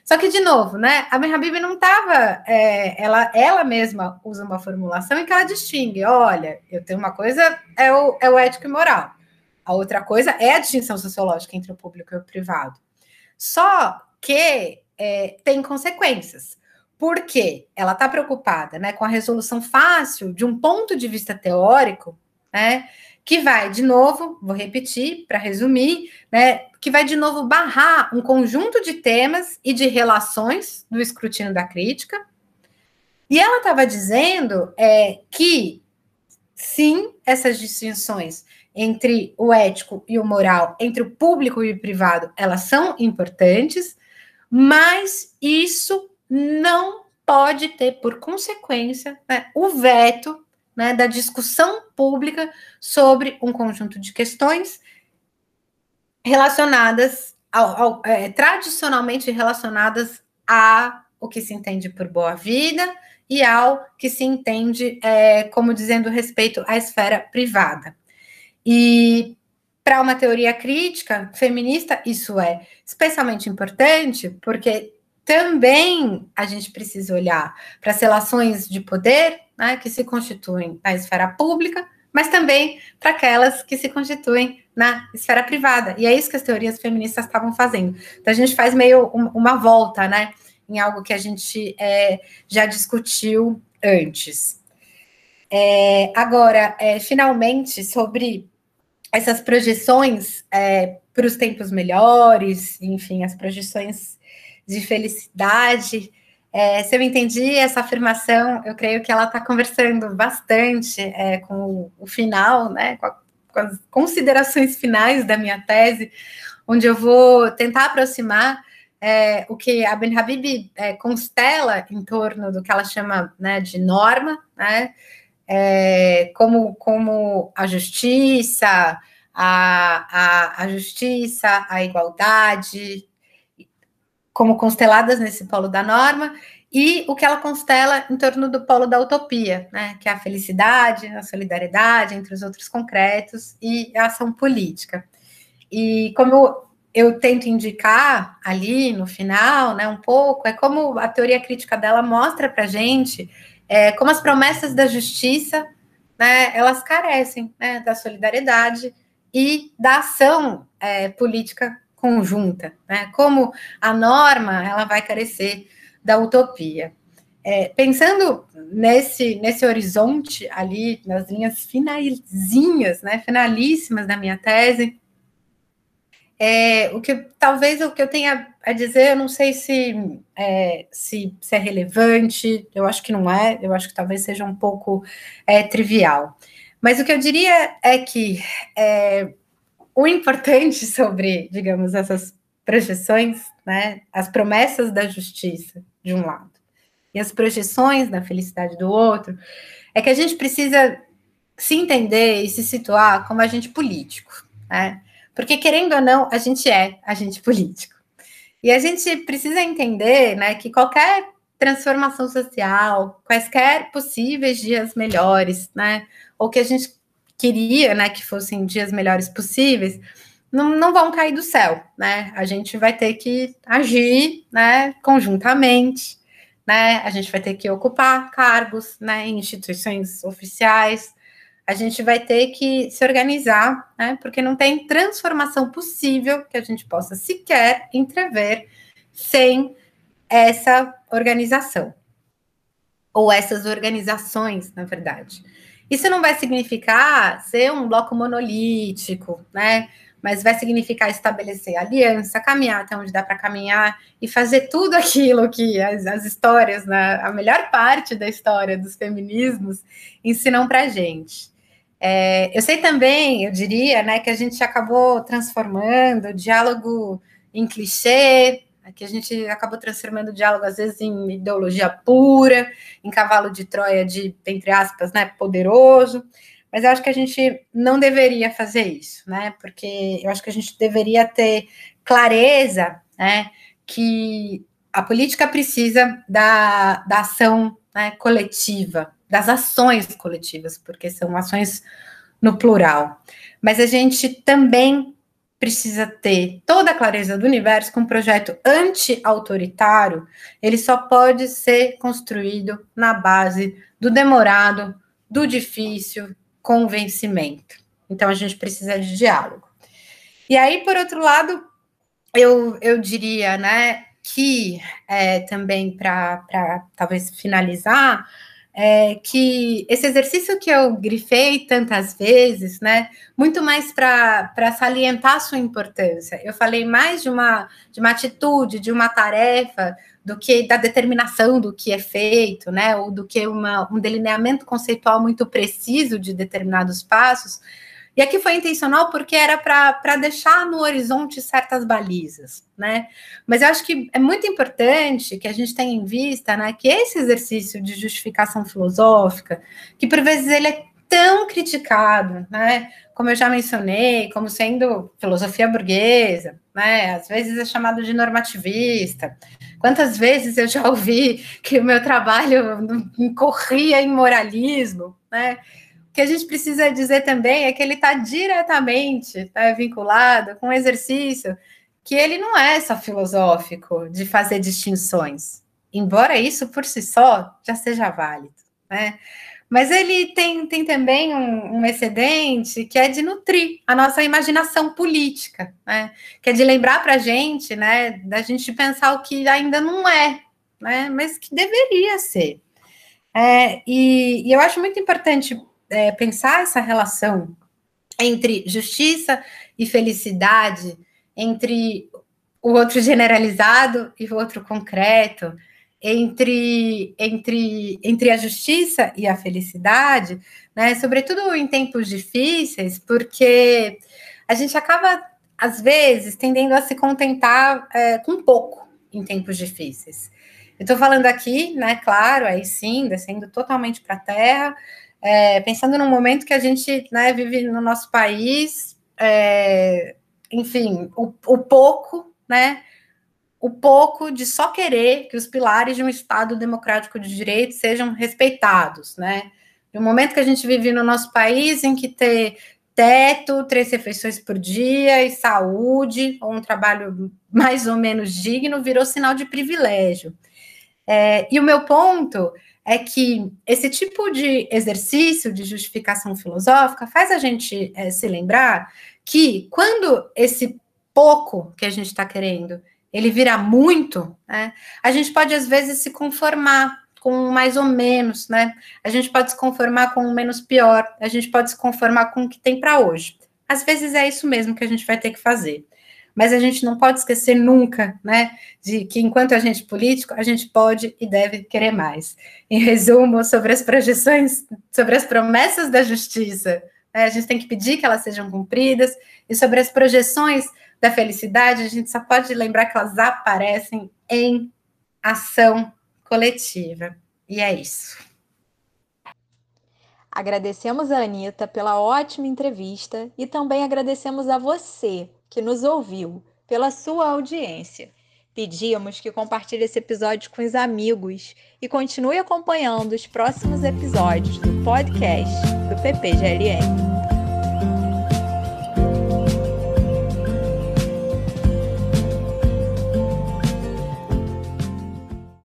Só que, de novo, né, a Ben Habib não estava. É, ela, ela mesma usa uma formulação em que ela distingue: olha, eu tenho uma coisa, é o, é o ético e moral. A outra coisa é a distinção sociológica entre o público e o privado. Só que é, tem consequências. Porque ela está preocupada né, com a resolução fácil de um ponto de vista teórico, né? que vai, de novo, vou repetir para resumir, né, que vai de novo barrar um conjunto de temas e de relações do escrutínio da crítica. E ela estava dizendo é, que, sim, essas distinções entre o ético e o moral, entre o público e o privado, elas são importantes, mas isso não pode ter por consequência né, o veto né, da discussão pública sobre um conjunto de questões relacionadas ao, ao é, tradicionalmente relacionadas a o que se entende por boa vida e ao que se entende é, como dizendo respeito à esfera privada. E para uma teoria crítica feminista, isso é especialmente importante, porque também a gente precisa olhar para as relações de poder né, que se constituem na esfera pública, mas também para aquelas que se constituem na esfera privada. E é isso que as teorias feministas estavam fazendo. Então a gente faz meio uma volta, né, em algo que a gente é, já discutiu antes. É, agora, é, finalmente, sobre essas projeções é, para os tempos melhores, enfim, as projeções de felicidade é, se eu entendi essa afirmação, eu creio que ela está conversando bastante é, com o, final, né, com, a, com, as considerações finais da minha tese, onde eu vou tentar aproximar é, o que a Ben Habib é, constela em torno do que ela chama né, de norma, né, é, como, como a justiça, a, a, a justiça, a igualdade, como consteladas nesse polo da norma, e o que ela constela em torno do polo da utopia, né, que é a felicidade, a solidariedade, entre os outros concretos, e a ação política. E como eu, tento indicar ali no final, né, um pouco, é como a teoria crítica dela mostra para a gente é, como as promessas da justiça, né, elas carecem né, da solidariedade e da ação é, política conjunta, né? Como a norma ela vai carecer da utopia. É, pensando nesse, nesse horizonte ali, nas linhas finalzinhas, né, finalíssimas da minha tese, é, o que talvez o que eu tenha a dizer, eu não sei se é, se, se, é relevante, eu acho que não é, eu acho que talvez seja um pouco é, trivial. Mas o que eu diria é que é, o importante sobre, digamos, essas projeções, né, as promessas da justiça, de um lado, e as projeções da felicidade do outro, é que a gente precisa se entender e se situar como agente político, né? Porque, querendo ou não, a gente é agente político. E a gente precisa entender né, que qualquer transformação social, quaisquer possíveis dias melhores, né? Ou que a gente queria, né, que fossem dias melhores possíveis, não, não vão cair do céu, né? A gente vai ter que agir, né, conjuntamente, né? A gente vai ter que ocupar cargos, né, em instituições oficiais. A gente vai ter que se organizar, né? Porque não tem transformação possível que a gente possa sequer entrever sem essa organização ou essas organizações, na verdade. Isso não vai significar ser um bloco monolítico, né? Mas vai significar estabelecer aliança, caminhar até onde dá para caminhar e fazer tudo aquilo que as, as histórias, né, a melhor parte da história dos feminismos ensinam para a gente. É, eu sei também, eu diria, né, que a gente acabou transformando o diálogo em clichê, que a gente acabou transformando o diálogo, às vezes, em ideologia pura, em cavalo de Troia de, entre aspas, né, poderoso. Mas eu acho que a gente não deveria fazer isso, né? Porque eu acho que a gente deveria ter clareza, né? Que a política precisa da, da ação né, coletiva, das ações coletivas, porque são ações no plural. Mas a gente também precisa ter toda a clareza do universo que um projeto anti-autoritário ele só pode ser construído na base do demorado, do difícil convencimento. Então a gente precisa de diálogo. E aí, por outro lado, eu, eu diria, né, que é, também para talvez finalizar, é, que esse exercício que eu grifei tantas vezes, né, muito mais para salientar sua importância. Eu falei mais de uma, de uma atitude, de uma tarefa, do que da determinação do que é feito, né, ou do que uma, um delineamento conceitual muito preciso de determinados passos. E aqui foi intencional porque era para deixar no horizonte certas balizas, né? Mas eu acho que é muito importante que a gente tenha em vista, né, que esse exercício de justificação filosófica, que por vezes ele é tão criticado, né? Como eu já mencionei, como sendo filosofia burguesa, né? Às vezes é chamado de normativista. Quantas vezes eu já ouvi que o meu trabalho incorria em moralismo, né? O que a gente precisa dizer também é que ele está diretamente tá, vinculado com um exercício que ele não é só filosófico de fazer distinções, embora isso por si só já seja válido, né? Mas ele tem, tem também um, um, excedente que é de nutrir a nossa imaginação política, né? Que é de lembrar para a gente, né? Da gente pensar o que ainda não é, né? Mas que deveria ser. É, e, e, eu acho muito importante é, pensar essa relação entre justiça e felicidade, entre o outro generalizado e o outro concreto, entre, entre, entre a justiça e a felicidade, né? Sobretudo em tempos difíceis, porque a gente acaba, às vezes, tendendo a se contentar é, com pouco em tempos difíceis. Eu estou falando aqui, né, claro, aí sim, descendo totalmente para a terra, é, pensando num momento que a gente né, vive no nosso país, é, enfim, o, o pouco, né? o pouco de só querer que os pilares de um Estado democrático de direito sejam respeitados, né? No momento que a gente vive no nosso país, em que ter teto, três refeições por dia e saúde, ou um trabalho mais ou menos digno, virou sinal de privilégio. É, e o meu ponto é que esse tipo de exercício de justificação filosófica faz a gente é, se lembrar que quando esse pouco que a gente está querendo ele vira muito, né? A gente pode às vezes se conformar com mais ou menos, né? A gente pode se conformar com o menos pior, a gente pode se conformar com o que tem para hoje. Às vezes é isso mesmo que a gente vai ter que fazer. Mas a gente não pode esquecer nunca, né, de que enquanto agente político, a gente pode e deve querer mais. Em resumo, sobre as projeções, sobre as promessas da justiça, né, a gente tem que pedir que elas sejam cumpridas, e sobre as projeções da felicidade, a gente só pode lembrar que elas aparecem em ação coletiva. E é isso. Agradecemos a Anitta pela ótima entrevista e também agradecemos a você que nos ouviu pela sua audiência. Pedimos que compartilhe esse episódio com os amigos e continue acompanhando os próximos episódios do podcast do PPGLM.